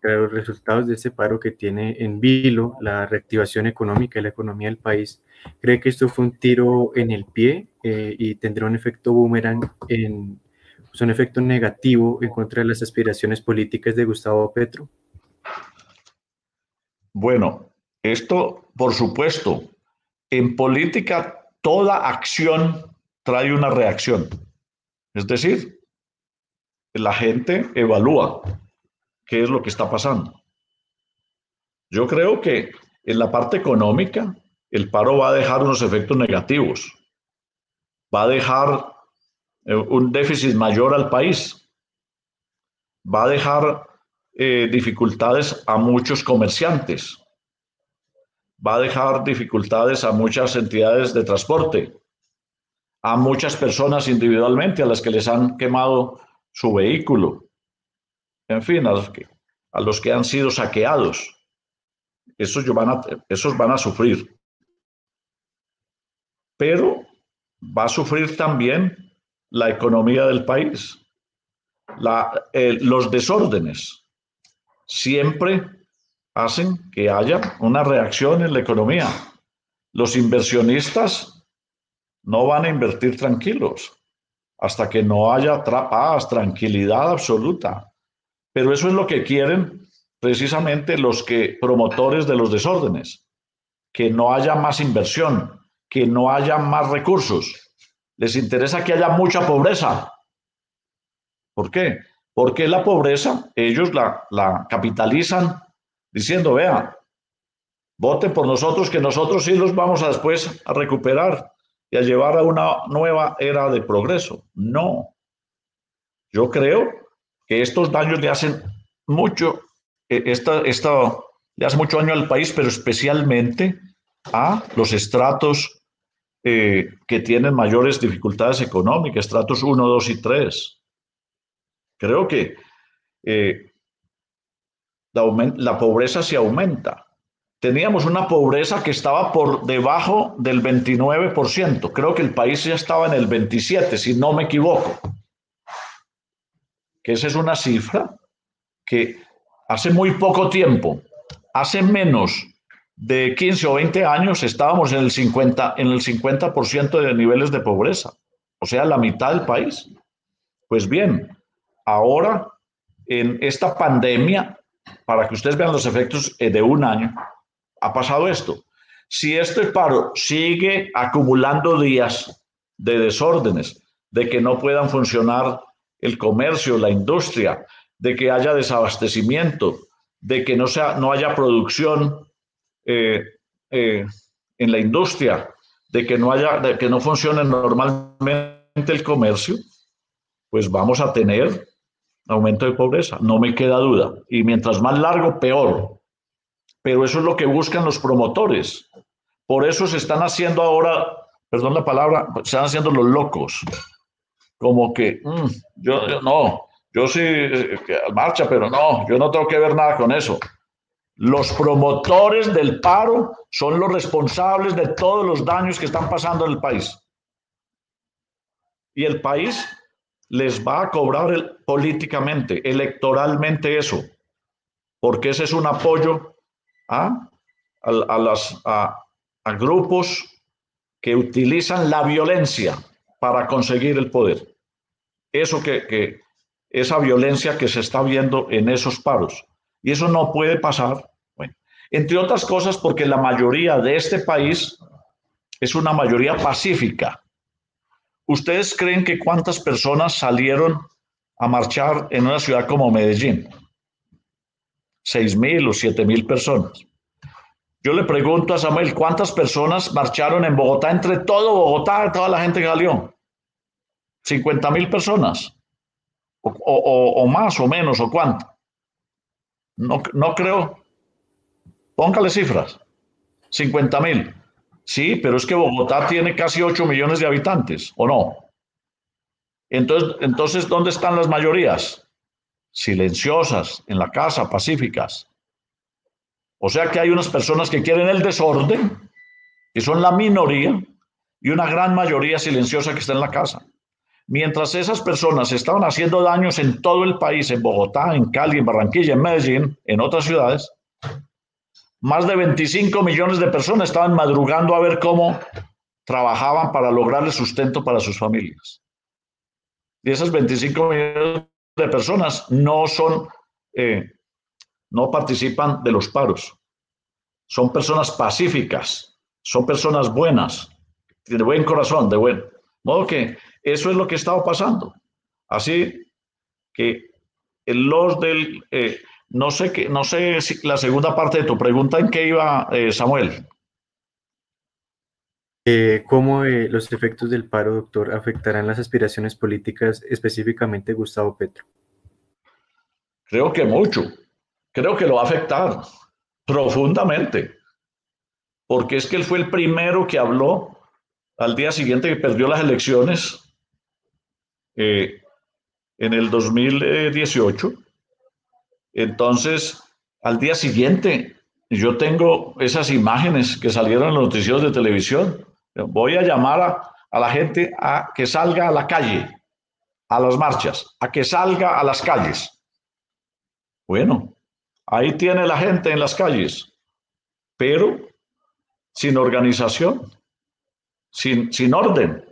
tras los resultados de este paro que tiene en vilo la reactivación económica y la economía del país, cree que esto fue un tiro en el pie y tendrá un efecto boomerang, en, pues, un efecto negativo en contra de las aspiraciones políticas de Gustavo Petro? Bueno, esto, por supuesto, en política toda acción trae una reacción. Es decir, la gente evalúa qué es lo que está pasando. Yo creo que en la parte económica el paro va a dejar unos efectos negativos. Va a dejar un déficit mayor al país. Va a dejar eh, dificultades a muchos comerciantes va a dejar dificultades a muchas entidades de transporte, a muchas personas individualmente a las que les han quemado su vehículo, en fin, a los que, a los que han sido saqueados. Esos van, a, esos van a sufrir. Pero va a sufrir también la economía del país, la, los desórdenes. Siempre hacen que haya una reacción en la economía. Los inversionistas no van a invertir tranquilos hasta que no haya paz, tranquilidad absoluta. Pero eso es lo que quieren precisamente los que promotores de los desórdenes, que no haya más inversión, que no haya más recursos. Les interesa que haya mucha pobreza. ¿Por qué? Porque la pobreza ellos la, la capitalizan diciendo, vea, voten por nosotros, que nosotros sí los vamos a después a recuperar y a llevar a una nueva era de progreso. No. Yo creo que estos daños le hacen mucho, eh, esta, esta, le hace mucho daño al país, pero especialmente a los estratos eh, que tienen mayores dificultades económicas, estratos 1, 2 y 3. Creo que eh, la, la pobreza se aumenta. Teníamos una pobreza que estaba por debajo del 29%. Creo que el país ya estaba en el 27%, si no me equivoco. Que esa es una cifra que hace muy poco tiempo, hace menos de 15 o 20 años estábamos en el 50, en el 50% de niveles de pobreza, o sea, la mitad del país. Pues bien, ahora en esta pandemia, para que ustedes vean los efectos eh, de un año, ha pasado esto. Si este paro sigue acumulando días de desórdenes, de que no puedan funcionar el comercio, la industria, de que haya desabastecimiento, de que no, sea, no haya producción eh, eh, en la industria, de que no haya, de que no funcione normalmente el comercio, pues vamos a tener aumento de pobreza, no me queda duda. Y mientras más largo, peor. Pero eso es lo que buscan los promotores. Por eso se están haciendo ahora, perdón la palabra, se están haciendo los locos. Como que, mm, yo, no, yo sí, eh, marcha, pero no, yo no tengo que ver nada con eso. Los promotores del paro son los responsables de todos los daños que están pasando en el país. Y el país les va a cobrar políticamente, electoralmente eso, porque ese es un apoyo a, a, las, a, grupos que utilizan la violencia para conseguir el poder. Eso que, que, esa violencia que se está viendo en esos paros. Y eso no puede pasar, entre otras cosas porque la mayoría de este país es una mayoría pacífica. ¿Ustedes creen que cuántas personas salieron a marchar en una ciudad como Medellín? Seis mil o siete mil personas. Yo le pregunto a Samuel, ¿cuántas personas marcharon en Bogotá entre todo Bogotá, toda la gente que salió? 50 mil personas. O, más o menos, o cuánto. No, no creo. Póngale cifras. 50 mil. Sí, pero es que Bogotá tiene casi 8 millones de habitantes, ¿o no? Entonces, entonces, ¿dónde están las mayorías? Silenciosas, en la casa, pacíficas. O sea que hay unas personas que quieren el desorden, que son la minoría, y una gran mayoría silenciosa que está en la casa. Mientras esas personas estaban haciendo daños en todo el país, en Bogotá, en Cali, en Barranquilla, en Medellín, en otras ciudades, más de 25 millones de personas estaban madrugando a ver cómo trabajaban para lograr el sustento para sus familias. Y esas 25 millones de personas no son, eh, no participan de los paros. Son personas pacíficas, son personas buenas, de buen corazón, de buen. Modo que eso es lo que estaba pasando. Así que los del, eh, no sé, qué, no sé si la segunda parte de tu pregunta en qué iba, eh, Samuel. Eh, ¿Cómo eh, los efectos del paro, doctor, afectarán las aspiraciones políticas, específicamente Gustavo Petro? Creo que mucho. Creo que lo va a afectar profundamente. Porque es que él fue el primero que habló al día siguiente que perdió las elecciones en el 2018 entonces, al día siguiente, yo tengo esas imágenes que salieron en los noticieros de televisión. Voy a llamar a, la gente a que salga a la calle, a las marchas, a que salga a las calles. Bueno, ahí tiene la gente en las calles, pero sin organización, sin, sin orden,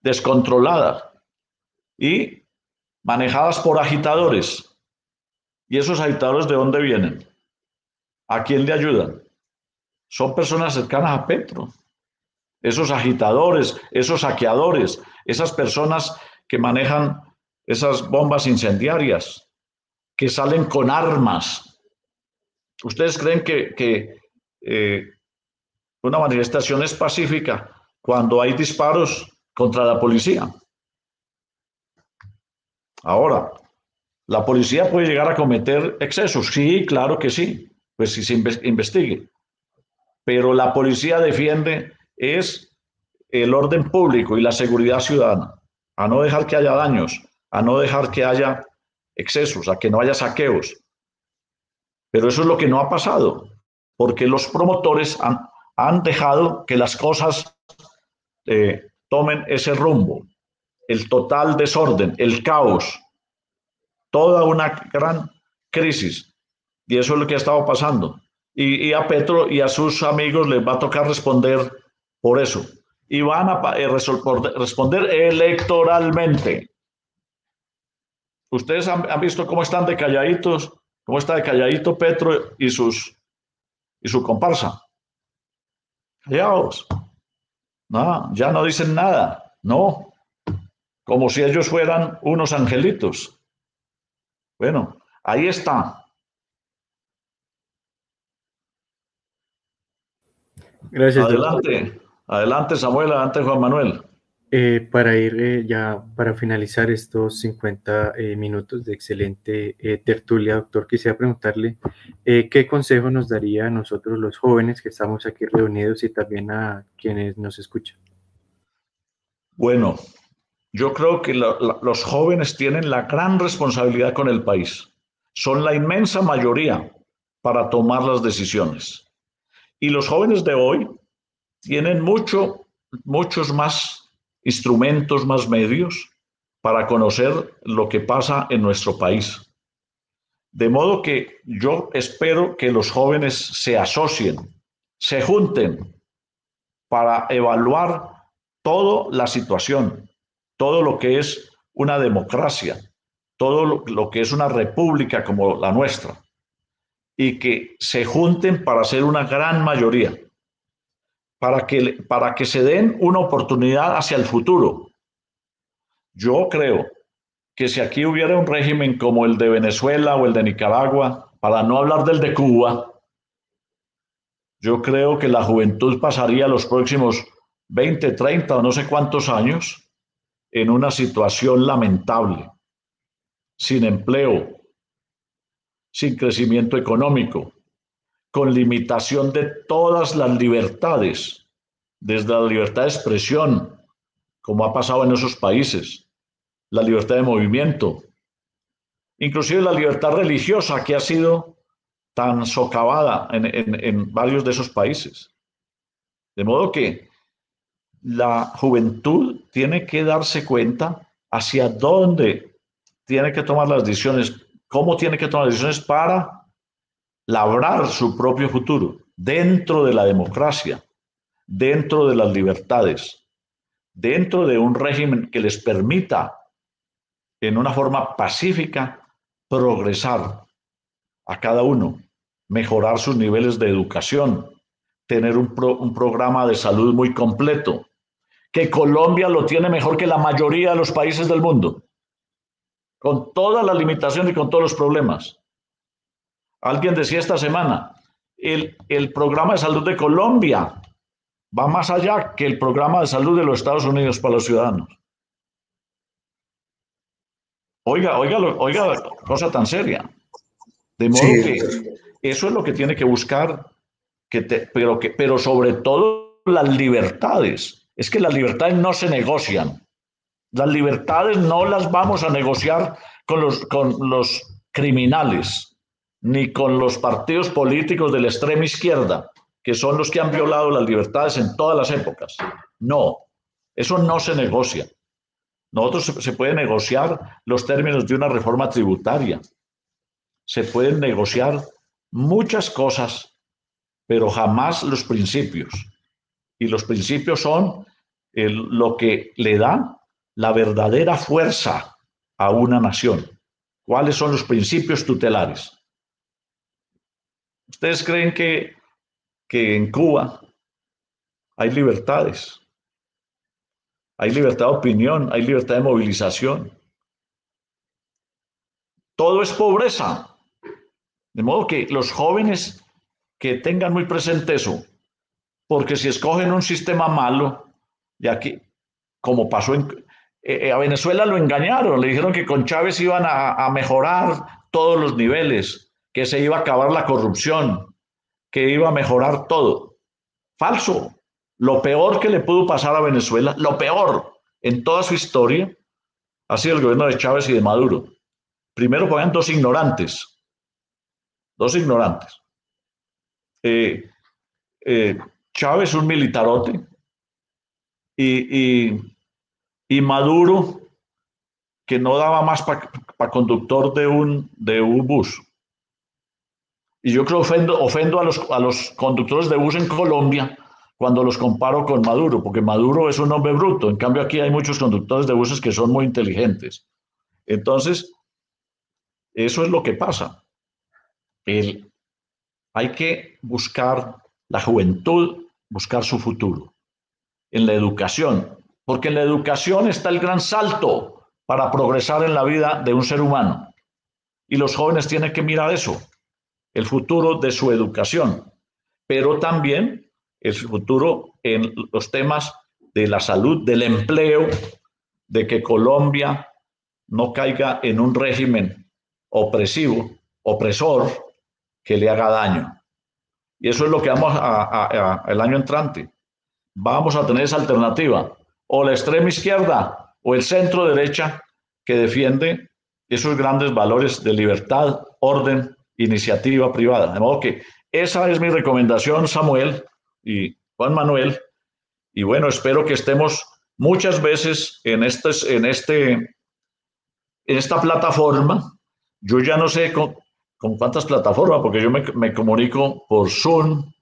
descontrolada y manejadas por agitadores ¿Y esos agitadores de dónde vienen? ¿A quién le ayudan? Son personas cercanas a Petro. Esos agitadores, esos saqueadores, esas personas que manejan esas bombas incendiarias, que salen con armas. ¿Ustedes creen que, eh, una manifestación es pacífica cuando hay disparos contra la policía? Ahora, La policía puede llegar a cometer excesos, sí, claro que sí, pues si se investigue. Pero la policía defiende es el orden público y la seguridad ciudadana, a no dejar que haya daños, a no dejar que haya excesos, a que no haya saqueos. Pero eso es lo que no ha pasado, porque los promotores han, dejado que las cosas eh, tomen ese rumbo, el total desorden, el caos, toda una gran crisis. Y eso es lo que ha estado pasando. Y, a Petro y a sus amigos les va a tocar responder por eso. Y van a eh, responder electoralmente. Ustedes han, visto cómo están de calladitos, cómo está de calladito Petro y, sus, y su comparsa. Callados. No, ya no dicen nada. No. Como si ellos fueran unos angelitos. Bueno, ahí está. Gracias. Adelante, adelante Samuel, adelante Juan Manuel. Eh, para ir eh, ya, para finalizar estos 50 eh, minutos de excelente tertulia, doctor, quisiera preguntarle qué consejo nos daría a nosotros los jóvenes que estamos aquí reunidos y también a quienes nos escuchan. Bueno, yo creo que los jóvenes tienen la gran responsabilidad con el país. Son la inmensa mayoría para tomar las decisiones. Y los jóvenes de hoy tienen mucho, muchos más instrumentos, más medios para conocer lo que pasa en nuestro país. De modo que yo espero que los jóvenes se asocien, se junten para evaluar toda la situación, todo lo que es una democracia, todo lo, que es una república como la nuestra, y que se junten para ser una gran mayoría para que, para que se den una oportunidad hacia el futuro. Yo creo que si aquí hubiera un régimen como el de Venezuela o el de Nicaragua, para no hablar del de Cuba, yo creo que la juventud pasaría los próximos 20, 30 o no sé cuántos años en una situación lamentable, sin empleo, sin crecimiento económico, con limitación de todas las libertades, desde la libertad de expresión, como ha pasado en esos países, la libertad de movimiento, inclusive la libertad religiosa que ha sido tan socavada en, varios de esos países. De modo que la juventud tiene que darse cuenta hacia dónde tiene que tomar las decisiones, cómo tiene que tomar las decisiones para labrar su propio futuro dentro de la democracia, dentro de las libertades, dentro de un régimen que les permita en una forma pacífica progresar a cada uno, mejorar sus niveles de educación, tener un, un, programa de salud muy completo, que Colombia lo tiene mejor que la mayoría de los países del mundo, con todas las limitaciones y con todos los problemas. Alguien decía esta semana, el, el programa de salud de Colombia va más allá que el programa de salud de los Estados Unidos para los ciudadanos. Oiga, oiga, oiga, cosa tan seria. De modo que eso es lo que tiene que buscar, que pero, que, pero sobre todo las libertades. Es que las libertades no se negocian. Las libertades no las vamos a negociar con los, criminales ni con los partidos políticos de la extrema izquierda, que son los que han violado las libertades en todas las épocas. No, eso no se negocia. Nosotros se, puede negociar los términos de una reforma tributaria. Se pueden negociar muchas cosas, pero jamás los principios. Y los principios son lo que le da la verdadera fuerza a una nación. ¿Cuáles son los principios tutelares? ¿Ustedes creen que, que en Cuba hay libertades? Hay libertad de opinión, hay libertad de movilización. Todo es pobreza. De modo que los jóvenes que tengan muy presente eso, porque si escogen un sistema malo, ya que, como pasó en, eh, eh, a Venezuela lo engañaron, le dijeron que con Chávez iban a, mejorar todos los niveles, que se iba a acabar la corrupción, que iba a mejorar todo. Falso. Lo peor que le pudo pasar a Venezuela, lo peor en toda su historia, ha sido el gobierno de Chávez y de Maduro. Primero ponían dos ignorantes, dos ignorantes. Eh, Chávez un militarote y, y Maduro, que no daba más para conductor de un, de un bus. Y yo creo que ofendo, a, los, a los conductores de bus en Colombia cuando los comparo con Maduro, porque Maduro es un hombre bruto. En cambio, aquí hay muchos conductores de buses que son muy inteligentes. Entonces, eso es lo que pasa. Hay que buscar la juventud, buscar su futuro. En la educación, porque en la educación está el gran salto para progresar en la vida de un ser humano. Y los jóvenes tienen que mirar eso, el futuro de su educación, pero también el futuro en los temas de la salud, del empleo, de que Colombia no caiga en un régimen opresivo, opresor, que le haga daño. Y eso es lo que vamos a, el año entrante. Vamos a tener esa alternativa o la extrema izquierda o el centro derecha que defiende esos grandes valores de libertad, orden, iniciativa privada. De modo que esa es mi recomendación, Samuel y Juan Manuel. Y bueno, espero que estemos muchas veces en, este, en, este, en esta plataforma. Yo ya no sé con, cuántas plataformas, porque yo me, me comunico por Zoom,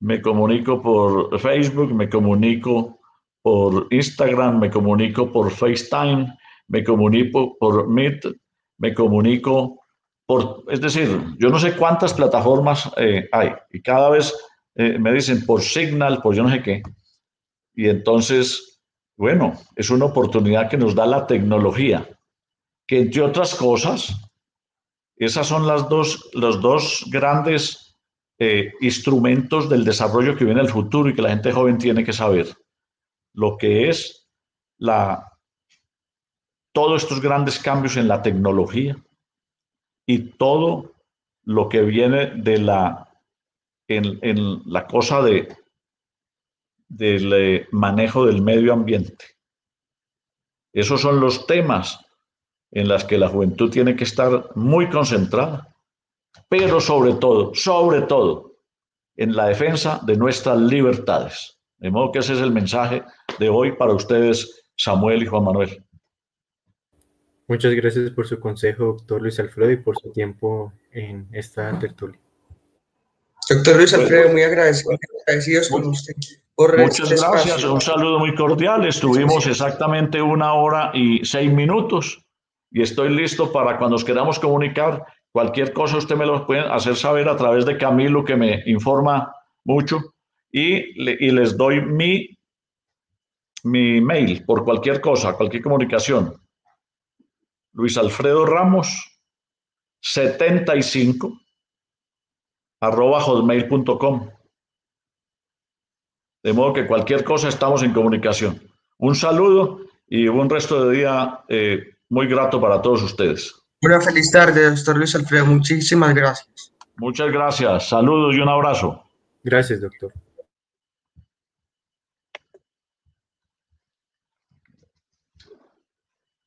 me comunico por Facebook, me comunico por Instagram, me comunico por FaceTime, me comunico por Meet, me comunico por, es decir, yo no sé cuántas plataformas eh, hay y cada vez eh, me dicen por Signal, por yo no sé qué. Y entonces, bueno, es una oportunidad que nos da la tecnología, que entre otras cosas, esas son las dos, los dos grandes eh, instrumentos del desarrollo que viene el futuro y que la gente joven tiene que saber lo que es la, todos estos grandes cambios en la tecnología y todo lo que viene de la, en, la cosa de, del eh, manejo del medio ambiente. Esos son los temas en los que la juventud tiene que estar muy concentrada, pero sobre todo, sobre todo, en la defensa de nuestras libertades. De modo que ese es el mensaje de hoy para ustedes, Samuel y Juan Manuel. Muchas gracias por su consejo, doctor Luis Alfredo, y por su tiempo en esta tertulia. Doctor Luis Alfredo, muy agradecidos con usted. Por muchas este gracias, un saludo muy cordial. Estuvimos exactamente una hora y seis minutos y estoy listo para cuando nos queramos comunicar. Cualquier cosa usted me lo puede hacer saber a través de Camilo, que me informa mucho y, les doy mi, mi mail por cualquier cosa, cualquier comunicación. Luis Alfredo Ramos 75 arroba hotmail.com. De modo que cualquier cosa estamos en comunicación. Un saludo y un resto de día eh, muy grato para todos ustedes. Una feliz tarde, doctor Luis Alfredo. Muchísimas gracias. Muchas gracias. Saludos y un abrazo. Gracias, doctor.